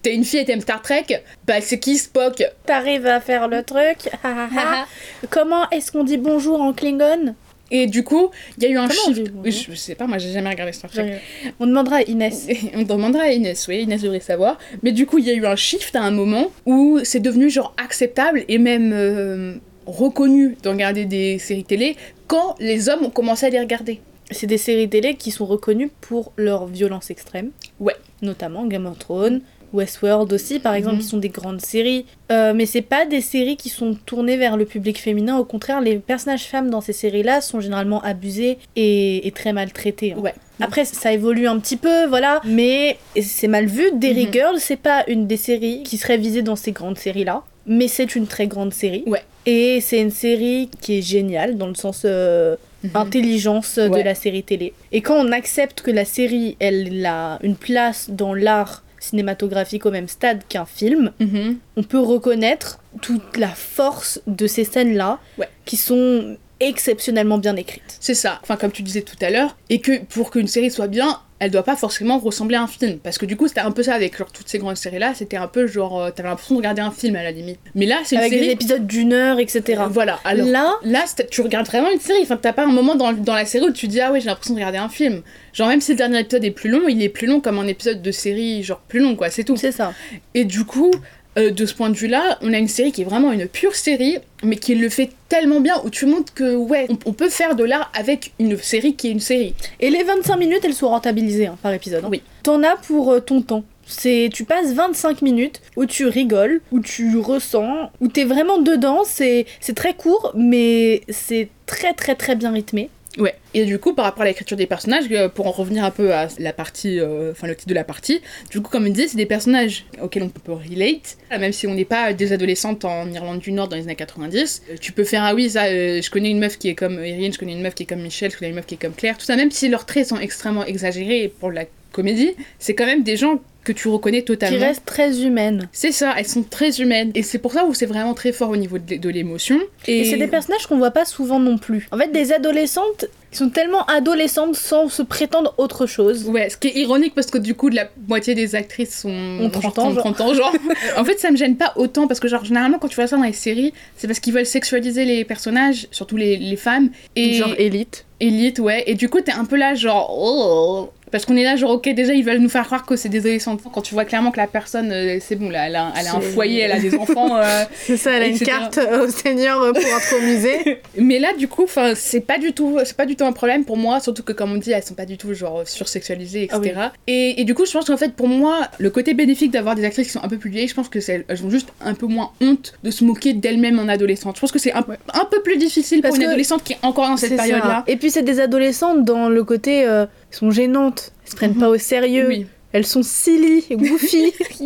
t'es une fille et t'aimes Star Trek bah c'est qui Spock? T'arrives à faire le truc. Comment est-ce qu'on dit bonjour en Klingon? Et du coup il y a eu un Comment on shift dit je, je sais pas moi j'ai jamais regardé Star Trek On demandera à Inès. on demandera à Inès, oui, Inès devrait savoir. Mais du coup, il y a eu un shift à un moment où c'est devenu genre acceptable et même euh, reconnu de regarder des séries télé quand les hommes ont commencé à les regarder. C'est des séries télé qui sont reconnues pour leur violence extrême. Ouais. Notamment Game of Thrones, Westworld aussi, par exemple, Mhm. qui sont des grandes séries. Euh, mais c'est pas des séries qui sont tournées vers le public féminin. Au contraire, les personnages femmes dans ces séries-là sont généralement abusés et, et très maltraités. hein. Ouais. Après, ça évolue un petit peu, voilà, mais c'est mal vu. Derry Mhm. Girl, c'est pas une des séries qui serait visée dans ces grandes séries-là, mais c'est une très grande série. Ouais. Et c'est une série qui est géniale dans le sens euh, Mhm. intelligence de la série télé. Et quand on accepte que la série, elle a une place dans l'art cinématographique au même stade qu'un film, Mhm. on peut reconnaître toute la force de ces scènes-là, Ouais. qui sont exceptionnellement bien écrites. C'est ça, enfin comme tu disais tout à l'heure, et que pour qu'une série soit bien, elle doit pas forcément ressembler à un film. Parce que du coup, c'était un peu ça avec genre, toutes ces grandes séries-là, c'était un peu genre, euh, t'avais l'impression de regarder un film à la limite. Mais là, c'est une Avec des série... épisodes d'une heure, etc. Euh, Voilà, alors Là, là, tu regardes vraiment une série, enfin t'as pas un moment dans, dans la série où tu dis ah ouais j'ai l'impression de regarder un film. Genre même si le dernier épisode est plus long, il est plus long comme un épisode de série genre plus long quoi, c'est tout. c'est ça. Et du coup, euh, de ce point de vue-là, on a une série qui est vraiment une pure série, mais qui le fait tellement bien, où tu montres que, ouais, on, on peut faire de l'art avec une série qui est une série. Et les 25 minutes, elles sont rentabilisées hein, par épisode. hein. Oui. T'en as pour euh, ton temps. C'est, tu passes 25 minutes où tu rigoles, où tu ressens, où t'es vraiment dedans. C'est, c'est très court, mais c'est très très très bien rythmé. Ouais. Et du coup, par rapport à l'écriture des personnages, euh, pour en revenir un peu à la partie, euh, enfin le titre de la partie, du coup, comme je disais, c'est des personnages auxquels on peut relate, Euh, même si on n'est pas des adolescentes en Irlande du Nord dans les années 90. Euh, tu peux faire, ah oui, ça, je connais une meuf qui est comme Erin, je connais une meuf qui est comme Michelle, je connais une meuf qui est comme Claire, tout ça, même si leurs traits sont extrêmement exagérés pour la comédie, c'est quand même des gens que tu reconnais Qui totalement. reste très humaine. C'est ça, elles sont très humaines. Et c'est pour ça où c'est vraiment très fort au niveau de, l'émotion. Et, c'est des personnages qu'on voit pas souvent non plus. En fait, des adolescentes qui sont tellement adolescentes sans se prétendre autre chose. Ouais, ce qui est ironique parce que du coup, la moitié des actrices sont Ont 30 ans, genre 30 ans, genre. en fait, ça me gêne pas autant parce que, genre, généralement, quand tu vois ça dans les séries, c'est parce qu'ils veulent sexualiser les personnages, surtout les, les femmes. Et Genre élite. élite, ouais. Et du coup, t'es un peu là, genre. oh. Parce qu'on est là, genre, ok, déjà, ils veulent nous faire croire que c'est des adolescentes. Quand tu vois clairement que la personne, euh, c'est bon, là, elle a, elle a un foyer, elle a des enfants. euh, C'est ça, elle a une carte euh, au Seigneur pour entrer au musée. Mais là, du coup, c'est pas du tout, pas du tout un problème pour moi, surtout que comme on dit, elles sont pas du tout genre sursexualisées, etc. Ah et, et du coup, je pense qu'en fait, pour moi, le côté bénéfique d'avoir des actrices qui sont un peu plus vieilles, je pense que elles ont juste un peu moins honte de se moquer d'elles-mêmes en adolescente. Je pense que c'est un, un peu plus difficile Parce pour une adolescente qui est encore dans cette période-là. Et puis c'est des adolescentes dans le côté, elles sont gênantes, elles se prennent Mhm. pas au sérieux, Oui. elles sont silly, goofy,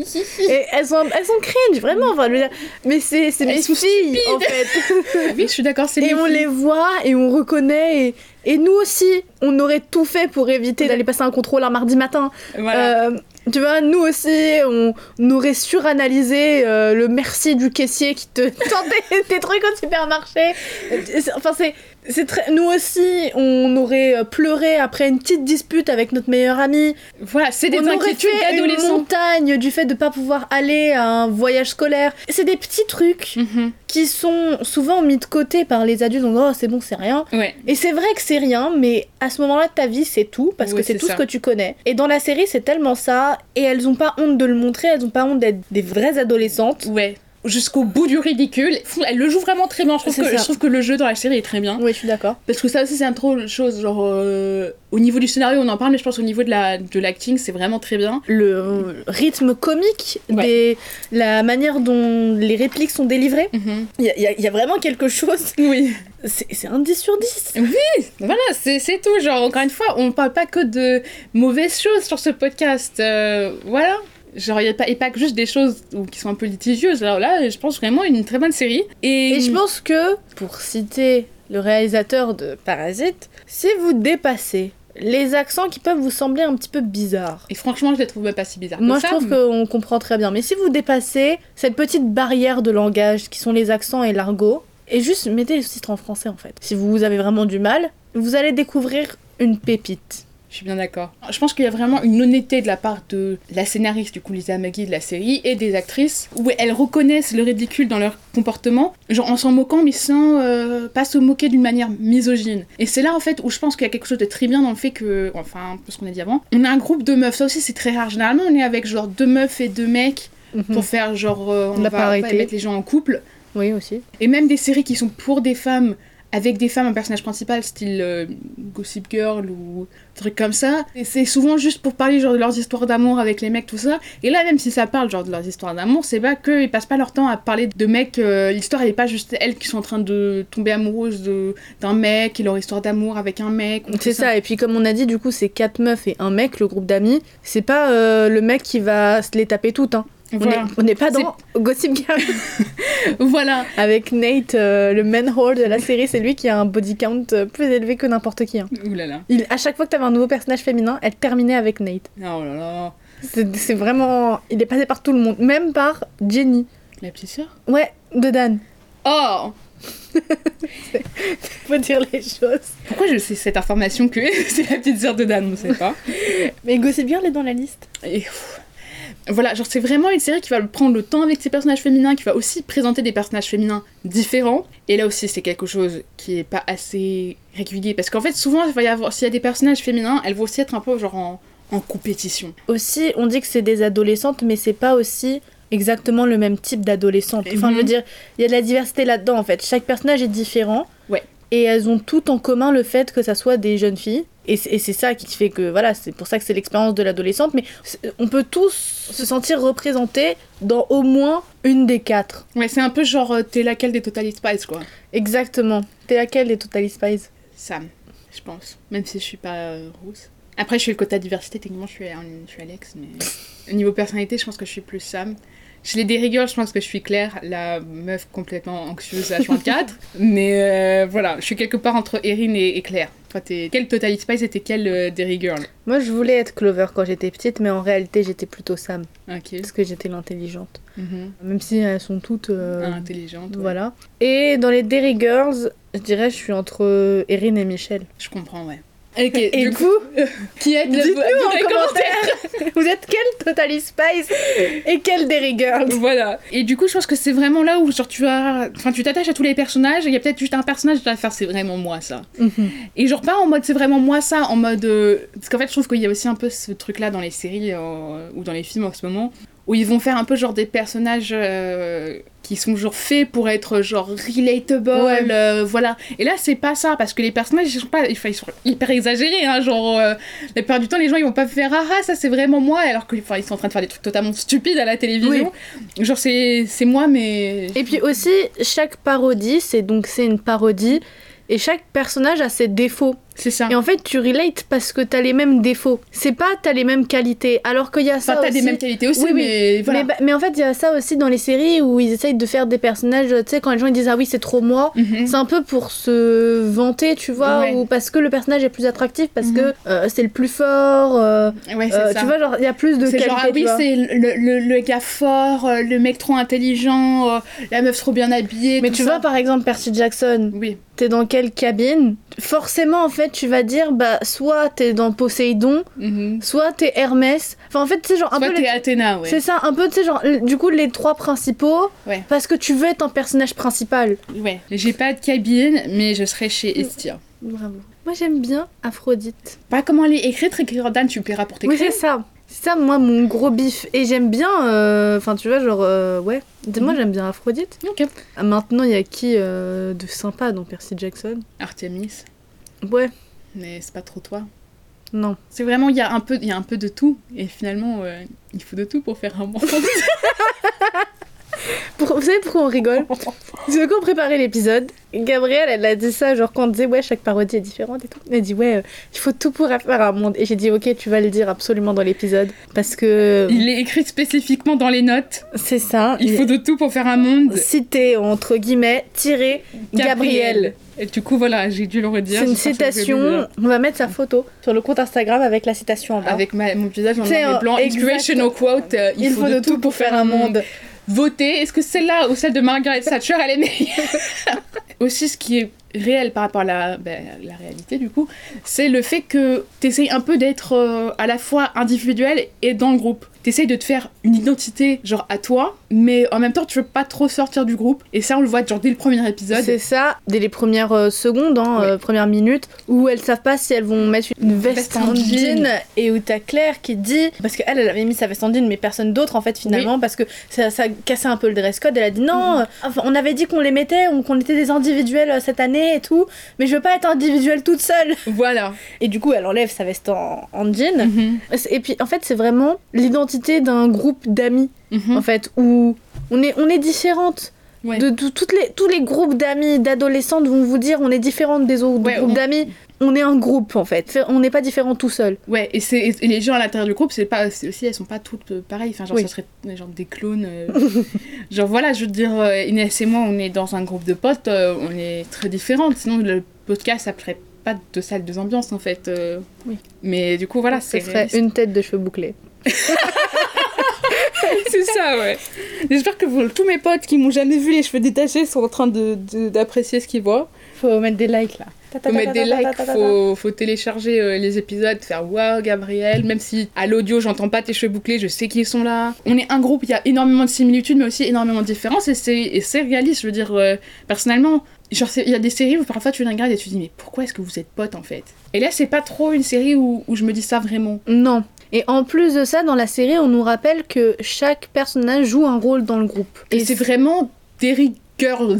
et elles sont, elles sont cringe, vraiment. Enfin, je veux dire, mais c'est mes filles en fait. oui, je suis d'accord, c'est et on filles. les voit et on reconnaît. Et, et nous aussi, on aurait tout fait pour éviter d'aller passer un contrôle un mardi matin. Voilà. Euh, tu vois, nous aussi, on, on aurait suranalysé euh, le merci du caissier qui te tendait tes trucs au supermarché. Euh, Enfin, c'est. C'est très... Nous aussi, on aurait euh, pleuré après une petite dispute avec notre meilleur ami. voilà, c'est des on inquiétudes fait une d'adolescents. montagne du fait de pas pouvoir aller à un voyage scolaire. C'est des petits trucs Mhm. qui sont souvent mis de côté par les adultes. Donc, oh, c'est bon, c'est rien. Ouais. Et c'est vrai que c'est rien, mais à ce moment-là de ta vie, c'est tout, parce Ouais, que c'est c'est tout ça. ce que tu connais. Et dans la série, c'est tellement ça, et elles ont pas honte de le montrer, elles ont pas honte d'être des vraies adolescentes. Ouais. Jusqu'au bout du ridicule. Elle le joue vraiment très bien. Je trouve, que, ça. je trouve que le jeu dans la série est très bien. Oui, je suis d'accord. Parce que ça aussi, c'est un trop de chose. Genre, euh, au niveau du scénario, on en parle, mais je pense au niveau de la de l'acting, c'est vraiment très bien. Le euh, rythme comique, Ouais. des... la manière dont les répliques sont délivrées, Mhm. il y, a- il y y a vraiment quelque chose. Oui. C'est un 10 sur 10. Voilà, c'est c'est tout. Genre, encore une fois, on parle pas que de mauvaises choses sur ce podcast. euh, voilà. Genre, il n'y a, pas- et pas que juste des choses qui sont un peu litigieuses. Alors là, je pense vraiment une très bonne série. Et, Et je pense que, pour citer le réalisateur de Parasite, si vous dépassez les accents qui peuvent vous sembler un petit peu bizarres, Et franchement, je les trouve même pas si bizarres. Moi, je trouve mais- qu'on comprend très bien. Mais si vous dépassez cette petite barrière de langage qui sont les accents et l'argot, et juste mettez les sous-titres en français en fait. Si vous avez vraiment du mal, vous allez découvrir une pépite. Je suis bien d'accord. Je pense qu'il y a vraiment une honnêteté de la part de la scénariste, du coup Lisa Maggie de la série, et des actrices, où elles reconnaissent le ridicule dans leur comportement, genre en s'en moquant, mais sans euh, pas se moquer d'une manière misogyne. Et c'est là en fait où je pense qu'il y a quelque chose de très bien dans le fait que, enfin, ce qu'on a dit avant, on a un groupe de meufs, ça aussi c'est très rare. Généralement on est avec genre deux meufs et deux mecs pour faire genre, euh, on La va, va mettre les gens en couple. Oui, aussi. Et même des séries qui sont pour des femmes, avec des femmes en personnage principal, style euh, Gossip Girl ou trucs comme ça. Et c'est souvent juste pour parler genre de leurs histoires d'amour avec les mecs, tout ça. Et là, même si ça parle genre de leurs histoires d'amour, c'est pas qu'ils passent pas leur temps à parler de mecs. euh, L'histoire, elle est pas juste elles qui sont en train de tomber amoureuses de- d'un mec et leur histoire d'amour avec un mec. C'est ça. et puis comme on a dit, du coup, c'est quatre meufs et un mec, le groupe d'amis. C'est pas euh, le mec qui va se les taper toutes. Hein. On Voilà. est- On n'est pas dans Gossip Girl. Voilà. Avec Nate, euh, le man whore de la série, c'est lui qui a un body count euh, plus élevé que n'importe qui. hein. Ouh là là. Il, à chaque fois que t'avais un nouveau personnage féminin, elle terminait avec Nate. Oh là là. C'est c'est vraiment. Il est passé par tout le monde, même par Jenny. La petite sœur? Ouais, de Dan. Oh Faut dire les choses. Pourquoi je sais cette information que c'est la petite sœur de Dan On ne sait pas. Mais Gossip Girl est dans la liste. Et pff, voilà, genre c'est vraiment une série qui va prendre le temps avec ses personnages féminins, qui va aussi présenter des personnages féminins différents. Et là aussi, c'est quelque chose qui est pas assez régulier parce qu'en fait, souvent, y s'il y a des personnages féminins, elles vont aussi être un peu genre en, en compétition. Aussi, on dit que c'est des adolescentes, mais c'est pas aussi exactement le même type d'adolescente. Enfin, Mhm. je veux dire, il y a de la diversité là-dedans en fait. Chaque personnage est différent. Et elles ont tout en commun le fait que ça soit des jeunes filles. Et c'est ça qui fait que, voilà, c'est pour ça que c'est l'expérience de l'adolescente. Mais on peut tous se sentir représentés dans au moins une des quatre. Ouais, c'est un peu genre, euh, t'es laquelle des Totally Spies, quoi. Exactement. T'es laquelle des Totally Spies? Sam, je pense. Même si je suis pas euh, rousse. Après, je suis le quota diversité, techniquement, je suis, un- je suis Alex, mais au niveau personnalité, je pense que je suis plus Sam. Chez les Derrigal, je pense que je suis Claire, la meuf complètement anxieuse H24. mais euh, voilà, je suis quelque part entre Erin et, et Claire. Toi, t'es quelle Totally Spice t'es quelle euh, Derry Girl Moi, je voulais être Clover quand j'étais petite, mais en réalité, j'étais plutôt Sam. Parce que j'étais l'intelligente. Mhm. Même si elles sont toutes. euh, Intelligente. ouais. Voilà. Et dans les Derry Girls, je dirais, je suis entre Erin et Michel. Je comprends, ouais. Et du coup, vous, qui est dites-nous en commentaire Vous êtes quelle Totally Spice et quelle Derry Girls Voilà. Et du coup, je pense que c'est vraiment là où genre tu as, enfin tu t'attaches à tous les personnages. et Il y a peut-être juste un personnage qui va faire c'est vraiment moi ça. Et genre pas en mode c'est vraiment moi ça, en mode euh, parce qu'en fait je trouve qu'il y a aussi un peu ce truc là dans les séries euh, ou dans les films en ce moment où ils vont faire un peu genre des personnages euh, qui sont genre faits pour être genre relatable, Ouais. euh, voilà. Et là c'est pas ça parce que les personnages ils sont pas, ils sont hyper exagérés, hein, genre euh, la plupart du temps les gens ils vont pas faire ah ah, ça c'est vraiment moi alors que enfin, ils sont en train de faire des trucs totalement stupides à la télévision. Genre c'est c'est moi mais Et puis aussi, chaque parodie, c'est donc c'est une parodie, et chaque personnage a ses défauts. C'est ça. Et en fait, tu relates parce que t'as les mêmes défauts. C'est pas t'as les mêmes qualités. Alors qu'il y a ça Enfin, t'as aussi. des mêmes qualités aussi, Oui, oui. mais voilà. Mais, bah- mais en fait, il y a ça aussi dans les séries où ils essayent de faire des personnages, tu sais, quand les gens ils disent ah oui, c'est trop moi. Mhm. C'est un peu pour se vanter, tu vois, Ouais. ou parce que le personnage est plus attractif, parce Mhm. que euh, c'est le plus fort. euh, Ouais, c'est euh, ça. tu vois, genre, il y a plus de C'est qualité. genre, ah oui, c'est le, le, le gars fort, le mec trop intelligent, la meuf trop bien habillée. Mais tu ça. vois, par exemple, Percy Jackson, Oui, t'es dans quelle cabine Forcément, en fait, tu vas dire, bah, soit t'es dans Poséidon, mhm. soit t'es Hermès. Enfin, en fait, sais, genre, un Soit peu. t'es les- Athéna, ouais. C'est ça, un peu, tu sais, genre, du coup, les trois principaux, Ouais. parce que tu veux être un personnage principal. ouais. J'ai pas de cabine, mais je serai chez Estia. Bravo. Moi, j'aime bien Aphrodite. Pas comment elle est écrite, Jordan, tu paieras pour tes Oui, c'est ça. C'est ça, moi, mon gros bif. Et j'aime bien, euh, enfin, tu vois, genre, euh, ouais. Moi, Mhm. j'aime bien Aphrodite. Ok. Ah, maintenant, il y a qui euh, de sympa dans Percy Jackson? Artemis, Ouais, mais c'est pas trop toi. non. C'est vraiment, il y, a un peu- il y a un peu de tout, et finalement, euh, il faut de tout pour faire un monde. Pour- vous savez pourquoi on rigole Parce que quand on préparait l'épisode, Gabrielle, elle a dit ça, genre quand on disait, ouais, chaque parodie est différente et tout. Elle a dit, ouais, euh, il faut tout pour faire un monde. Et j'ai dit, ok, tu vas le dire absolument dans l'épisode. Parce que il est écrit spécifiquement dans les notes. c'est ça. Il faut de tout pour faire un monde. citer, entre guillemets, tirer Gabrielle. Et du coup, voilà, j'ai dû le redire. C'est une citation. On va mettre sa photo sur le compte Instagram avec la citation en bas. Avec ma- mon visage en C'est noir et un- blanc. Inspirational quote. euh, il, faut, de tout pour faire un monde. Votez. Est-ce que celle-là ou celle de Margaret Thatcher, elle est meilleure Aussi, ce qui est réel par rapport à la, ben, la réalité, du coup, c'est le fait que t'essayes un peu d'être euh, à la fois individuel et dans le groupe. T'essayes de te faire une identité, genre à toi, mais en même temps, tu veux pas trop sortir du groupe. Et ça, on le voit genre dès le premier épisode. C'est ça, dès les premières euh, secondes, hein, Ouais. euh, premières minutes, où elles savent pas si elles vont mettre une veste, Veste en en jean, et où t'as Claire qui dit, parce qu'elle, elle avait mis sa veste en jean, mais personne d'autre en fait finalement, parce que ça, ça cassait un peu le dress code. Elle a dit non, euh, enfin, on avait dit qu'on les mettait, on- qu'on était des individuels cette année et tout, mais je veux pas être individuelle toute seule. Voilà. Et du coup, elle enlève sa veste en, en jean. Mhm. Et puis en fait, c'est vraiment l'identité d'un groupe d'amis Mhm. en fait, où on est, on est différentes. Ouais. De, de- toutes les, tous les groupes d'amis, d'adolescentes vont vous dire on est différentes des autres Ouais, groupes on- d'amis. On est un groupe en fait. On n'est pas différents tout seul. Ouais, et, c'est, et les gens à l'intérieur du groupe, c'est pas, c'est aussi, elles sont pas toutes euh, pareilles. Enfin, genre, Oui. ça serait genre des clones. euh. genre, voilà, je veux dire, euh, Inès et moi, on est dans un groupe de potes, euh, on est très différentes. Sinon, le podcast s'appellerait pas de salle, deux ambiances, en fait. euh. Oui. Mais du coup, voilà, Ce c'est serait une tête de cheveux bouclés. c'est ça, ouais. J'espère que vous- tous mes potes qui m'ont jamais vu les cheveux détachés sont en train de, de- d'apprécier ce qu'ils voient. Faut mettre des likes là. Faut mettre des likes, faut, faut télécharger euh, les épisodes, faire waouh Gabriel, même si à l'audio j'entends pas tes cheveux bouclés, je sais qu'ils sont là. On est un groupe, il y a énormément de similitudes mais aussi énormément de différences et c'est, et c'est réaliste, je veux dire, euh, personnellement, genre il y a des séries où parfois tu les regardes et tu te dis mais pourquoi est-ce que vous êtes potes en fait? Et là c'est pas trop une série où, où je me dis ça vraiment. Non. Et en plus de ça, dans la série, on nous rappelle que chaque personnage joue un rôle dans le groupe. Et c'est vraiment Derry Girls.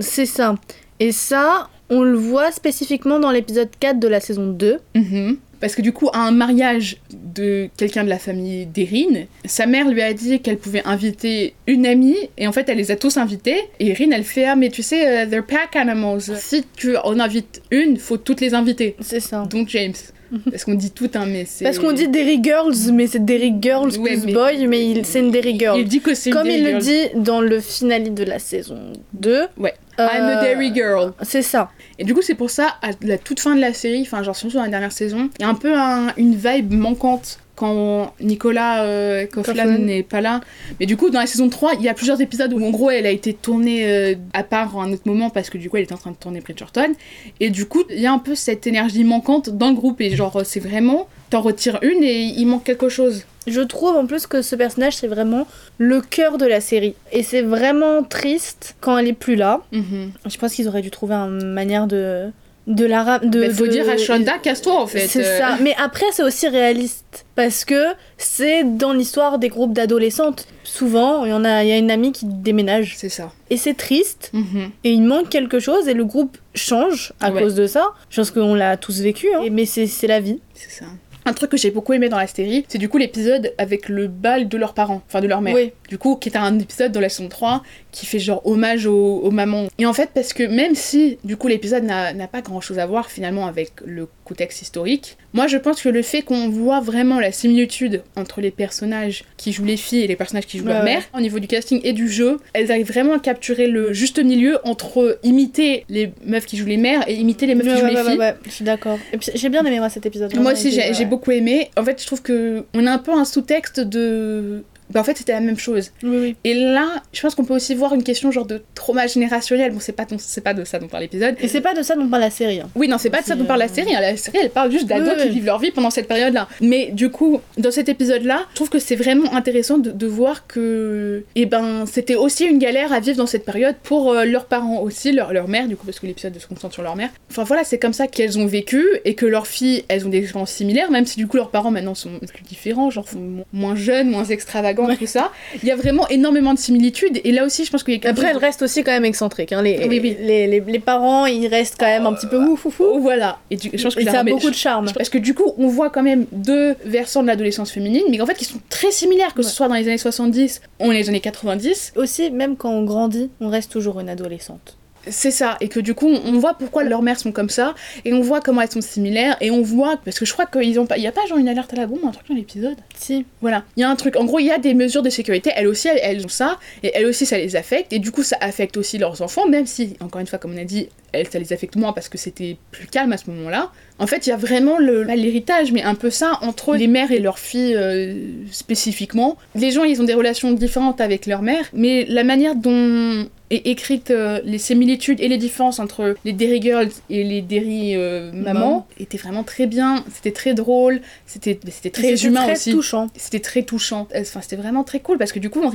C'est ça. Et ça, on le voit spécifiquement dans l'épisode 4 de la saison 2. Mhm. Parce que du coup, à un mariage de quelqu'un de la famille d'Erin. Sa mère lui a dit qu'elle pouvait inviter une amie, et en fait, elle les a tous invités. Et Erin, elle fait Ah, mais tu sais, euh, they're pack animals. Si tu en invites une, faut toutes les inviter. C'est ça. Donc James. Parce qu'on dit tout, hein, mais c'est. Parce qu'on dit Derry Girls, mais c'est Derry Girls Ouais, plus mais- Boy, mais il- c'est une Derry Girl. Il dit que c'est une Comme il le dit dans le finale de la saison 2. Ouais. euh, I'm a Derry girl. C'est ça. Et du coup, c'est pour ça, à la toute fin de la série, enfin, genre surtout dans la dernière saison, il y a un peu un- une vibe manquante quand Nicolas euh, Coughlan Coughlan. n'est pas là. Mais du coup, dans la saison 3, il y a plusieurs épisodes où en gros, elle a été tournée euh, à part à un autre moment parce que du coup, elle était en train de tourner Bridgerton. Et du coup, il y a un peu cette énergie manquante dans le groupe. Et genre, c'est vraiment, t'en retires une et il manque quelque chose. Je trouve en plus que ce personnage, c'est vraiment le cœur de la série. Et c'est vraiment triste quand elle est plus là. Mhm. Je pense qu'ils auraient dû trouver une manière de. De la ra- de, Mais faut de- dire à Shonda, casse-toi en fait. C'est Euh, ça. Mais après, c'est aussi réaliste. Parce que c'est dans l'histoire des groupes d'adolescentes. Souvent, il y, en a, il y a une amie qui déménage. C'est ça. Et c'est triste. Mhm. Et il manque quelque chose. Et le groupe change à Ouais. cause de ça. Je pense qu'on l'a tous vécu. hein. Et- Mais c'est c'est la vie. C'est ça. Un truc que j'ai beaucoup aimé dans la série, c'est du coup l'épisode avec le bal de leurs parents, enfin de leur mère. Oui. Du coup, qui est un épisode dans la saison 3 qui fait genre hommage aux, aux mamans. Et en fait, parce que même si du coup l'épisode n'a pas grand chose à voir finalement avec le contexte historique, moi je pense que le fait qu'on voit vraiment la similitude entre les personnages qui jouent les filles et les personnages qui jouent Ouais, leur mère, au niveau du casting et du jeu, elles arrivent vraiment à capturer le juste milieu entre imiter les meufs qui jouent les mères et imiter les meufs Ouais, qui jouent les filles. ouais, je suis d'accord. J'ai bien aimé moi cet épisode. Moi aussi, j'ai beaucoup aimé. En fait, je trouve que on a un peu un sous-texte de. Bah, en fait, c'était la même chose. Oui, oui. Et là, je pense qu'on peut aussi voir une question genre de trauma générationnel. Bon, c'est pas, ton- pas de ça dont parle l'épisode. Et c'est pas de ça dont parle la série. hein. Oui, non, c'est pas de ça dont parle la euh, série. hein. La série, elle parle juste d'ados Oui, qui vivent leur vie pendant cette période-là. Mais du coup, dans cet épisode-là, je trouve que c'est vraiment intéressant de, de voir que, eh ben, c'était aussi une galère à vivre dans cette période pour euh, leurs parents aussi, leur, leur mère, du coup, parce que l'épisode se concentre sur leur mère. Enfin voilà, c'est comme ça qu'elles ont vécu et que leurs filles, elles ont des expériences similaires, même si du coup leurs parents maintenant sont plus différents, genre sont moins jeunes, moins extravagants, tout ça. Il y a vraiment énormément de similitudes et là aussi, je pense qu'il y a Après, chose elle reste aussi quand même excentrique. Hein. Les, Oui, oui. Les, les, les parents, ils restent quand même un petit peu ouf, ouf, ouf. Voilà. Et du- je pense que Et ça a beaucoup de charme. Parce que du coup, on voit quand même deux versants de l'adolescence féminine, mais en fait qui sont très similaires, que ce soit dans les années 70 ou les années 90. Aussi, même quand on grandit, on reste toujours une adolescente. C'est ça, et que du coup, on voit pourquoi leurs mères sont comme ça, et on voit comment elles sont similaires, et on voit, parce que je crois qu'ils ont pas, il y a pas genre une alerte à la bombe, un truc dans l'épisode. Si. Voilà, il y a un truc, en gros, il y a des mesures de sécurité, elles aussi, elles, elles ont ça, et elles aussi, ça les affecte, et du coup, ça affecte aussi leurs enfants, même si, encore une fois, comme on a dit, elles, ça les affecte moins parce que c'était plus calme à ce moment-là. En fait, il y a vraiment le- pas l'héritage, mais un peu ça entre les mères et leurs filles euh, spécifiquement. Les gens, ils ont des relations différentes avec leur mère, mais la manière dont est écrite euh, les similitudes et les différences entre les Derry Girls et les Derry euh, Maman étaient vraiment très bien, c'était très drôle, c'était c'était très humain très aussi. touchant. C'était très touchant. Euh, Enfin, c'était vraiment très cool parce que du coup, on,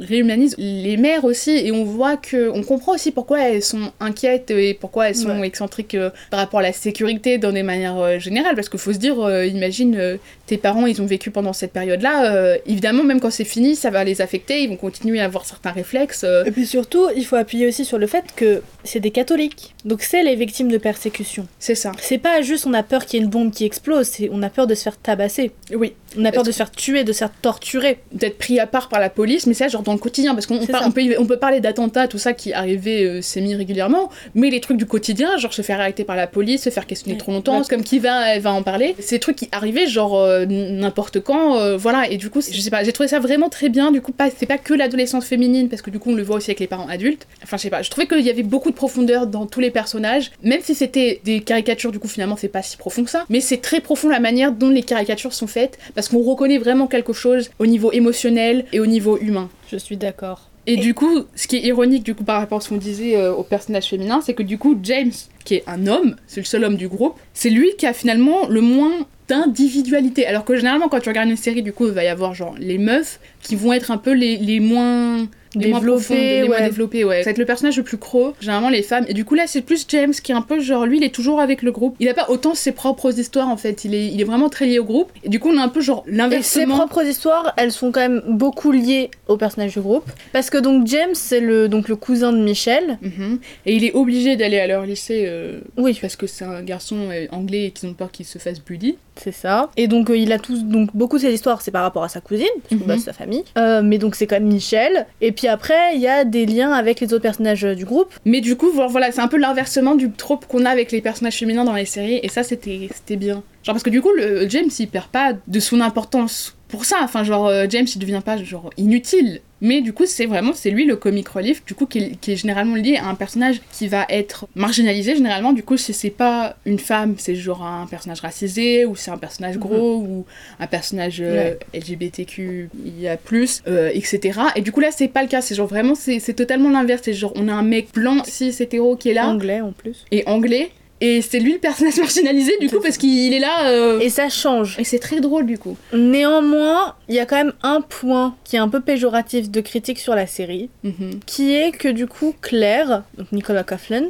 réhumanise les mères aussi et on voit que on comprend aussi pourquoi elles sont inquiètes et pourquoi elles sont Ouais. excentriques euh, par rapport à la sécurité dans des manières euh, générales. Parce qu'il faut se dire, euh, imagine euh, tes parents, ils ont vécu pendant cette période-là. évidemment, même quand c'est fini, ça va les affecter. Ils vont continuer à avoir certains réflexes. Et puis surtout, il faut appuyer aussi sur le fait que c'est des catholiques. Donc c'est les victimes de persécution. c'est ça. C'est pas juste on a peur qu'il y ait une bombe qui explose, c'est on a peur de se faire tabasser. Oui. On a peur de se faire tuer, de se faire torturer. d'être pris à part par la police, mais ça genre dans le quotidien, parce qu'on on C'est par- ça. on peut, on peut parler d'attentats, tout ça qui arrivait euh, semi-régulièrement, mais les trucs du quotidien, genre se faire arrêter par la police, se faire questionner Ouais. trop longtemps, Ouais. c'est comme qui va, elle va en parler, c'est des trucs qui arrivaient genre euh, n'importe quand, euh, voilà, et du coup, je sais pas, j'ai trouvé ça vraiment très bien, du coup, pas, c'est pas que l'adolescence féminine, parce que du coup, on le voit aussi avec les parents adultes, enfin, je sais pas, je trouvais qu'il y avait beaucoup de profondeur dans tous les personnages, même si c'était des caricatures, du coup, finalement, c'est pas si profond que ça, mais c'est très profond la manière dont les caricatures sont faites, parce qu'on reconnaît vraiment quelque chose au niveau émotionnel et au niveau humain. Je suis d'accord. Et, du coup, ce qui est ironique du coup par rapport à ce qu'on disait euh, au personnage féminin, c'est que du coup James, qui est un homme, c'est le seul homme du groupe, c'est lui qui a finalement le moins d'individualité. Alors que généralement quand tu regardes une série, du coup il va y avoir genre les meufs, qui vont être un peu les, les moins les moins profondes, les moins ouais. développées, ouais. Ça va être le personnage le plus croc, généralement les femmes. Et du coup, là, c'est plus James qui est un peu genre, lui, il est toujours avec le groupe. Il a pas autant ses propres histoires, en fait. Il est, il est vraiment très lié au groupe. Et du coup, on a un peu genre Et ses l'inversement. propres histoires, elles sont quand même beaucoup liées au personnage du groupe. Parce que donc James, c'est le, donc le cousin de Michel. Mhm. Et il est obligé d'aller à leur lycée euh, Oui, parce que c'est un garçon euh, anglais et qu'ils ont peur qu'il se fasse bully. c'est ça. Et donc euh, il a tous, donc beaucoup de ses histoires, c'est par rapport à sa cousine, parce que bah, c'est sa famille. Euh, mais donc c'est quand même Michel. Et puis après, il y a des liens avec les autres personnages euh, du groupe. Mais du coup, voilà, c'est un peu l'inversement du trope qu'on a avec les personnages féminins dans les séries, et ça, c'était c'était bien. Genre, parce que du coup, le James, il perd pas de son importance pour ça. Enfin, genre, euh, James, il devient pas, genre, inutile. Mais du coup, c'est vraiment, c'est lui le comic relief, du coup, qui est, qui est généralement lié à un personnage qui va être marginalisé, généralement. Du coup, si c'est pas une femme, c'est genre un personnage racisé, ou c'est un personnage gros, ou un personnage euh, LGBTQIA+, euh, etc. Et du coup, là, c'est pas le cas. C'est genre vraiment, c'est c'est totalement l'inverse. C'est genre, on a un mec blanc, cis, hétéro qui est là, Anglais en plus. et anglais. Et c'est lui le personnage marginalisé, du coup, parce qu'il est là. euh, Et ça change. Et c'est très drôle, du coup. Néanmoins, il y a quand même un point qui est un peu péjoratif de critique sur la série, Mhm. qui est que du coup Claire, donc Nicolas Coughlin,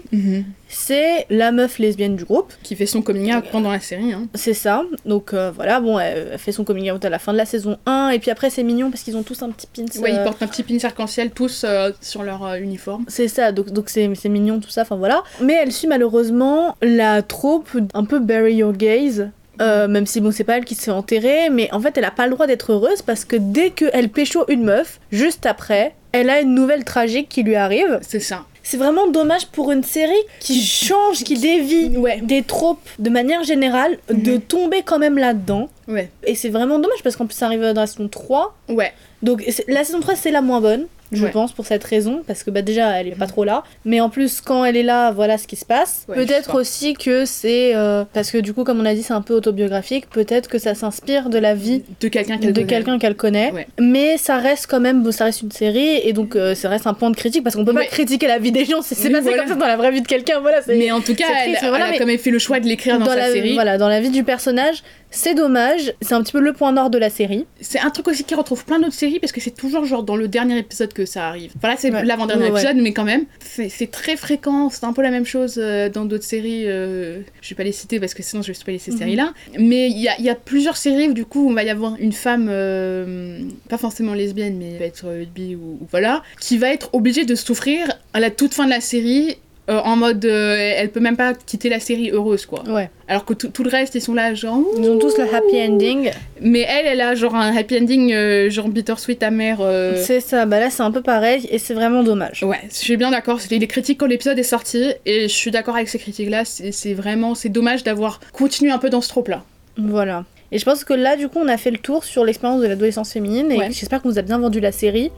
c'est la meuf lesbienne du groupe. Qui fait son coming out pendant la série. Hein. C'est ça. Donc euh, voilà, bon, elle, fait son coming out à la fin de la saison 1, et puis après c'est mignon parce qu'ils ont tous un petit pin. Ouais, ils euh, portent un petit pin arc-en-ciel tous euh, sur leur uniforme. C'est ça, donc donc c'est c'est mignon tout ça, enfin voilà. Mais elle suit malheureusement la troupe un peu bury your gaze. euh, même si bon c'est pas elle qui se fait enterrer, mais en fait elle a pas le droit d'être heureuse parce que dès qu'elle pécho une meuf, juste après, elle a une nouvelle tragique qui lui arrive. C'est ça. C'est vraiment dommage pour une série qui change, qui dévie Ouais. des tropes de manière générale, de Mhm. tomber quand même là-dedans. Ouais. Et c'est vraiment dommage parce qu'en plus ça arrive dans la saison 3. Ouais. Donc la saison 3 c'est la moins bonne, je Ouais. pense, pour cette raison, parce que bah déjà elle est pas trop là. Mais en plus quand elle est là, voilà ce qui se passe. Ouais, peut-être aussi que c'est... euh, parce que du coup comme on a dit c'est un peu autobiographique, peut-être que ça s'inspire de la vie De quelqu'un qu'elle de connaît. quelqu'un qu'elle connaît. Ouais. Mais ça reste quand même, bon, ça reste une série, et donc euh, ça reste un point de critique, parce qu'on peut Ouais. pas critiquer la vie des gens, c'est c'est Oui, passé voilà. comme ça dans la vraie vie de quelqu'un, voilà. c'est- Mais en tout cas, c'est elle, triste, mais voilà, elle a mais- quand même fait le choix de l'écrire dans, sa la, série. Voilà, dans la vie du personnage, c'est dommage, c'est un petit peu le point nord de la série. C'est un truc aussi qui retrouve plein d'autres séries parce que c'est toujours genre dans le dernier épisode que ça arrive. Voilà, c'est Ouais. l'avant-dernier Ouais, ouais. épisode, mais quand même, c'est très fréquent. C'est un peu la même chose euh, dans d'autres séries. euh, je vais pas les citer parce que sinon je vais spoiler ces Mhm. séries-là. Mais il y a, il y a plusieurs séries où du coup on va y avoir une femme, euh, pas forcément lesbienne, mais elle va être euh, bi ou, ou voilà, qui va être obligée de souffrir à la toute fin de la série. Euh, en mode, euh, elle peut même pas quitter la série heureuse quoi. Ouais. Alors que tout le reste ils sont là genre. Ils ont tous le happy ending. Mais elle, elle a genre un happy ending, euh, genre bittersweet amer. euh. C'est ça, bah là c'est un peu pareil, et c'est vraiment dommage. Ouais, je suis bien d'accord. C'était les critiques quand l'épisode est sorti, et je suis d'accord avec ces critiques-là. C'est c'est vraiment, c'est dommage d'avoir continué un peu dans ce trope-là. Voilà. Et je pense que là, du coup, on a fait le tour sur l'expérience de l'adolescence féminine, et Ouais. j'espère qu'on vous a bien vendu la série.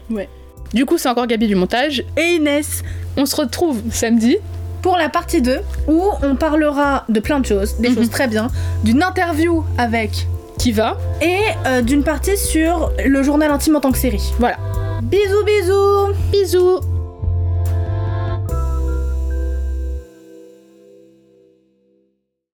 Du coup, c'est encore Gabi du montage. Et Inès, On se retrouve samedi. pour la partie 2, où on parlera de plein de choses, des Mhm. choses très bien, d'une interview avec Qui va et euh, d'une partie sur le journal intime en tant que série. Voilà. Bisous bisous Bisous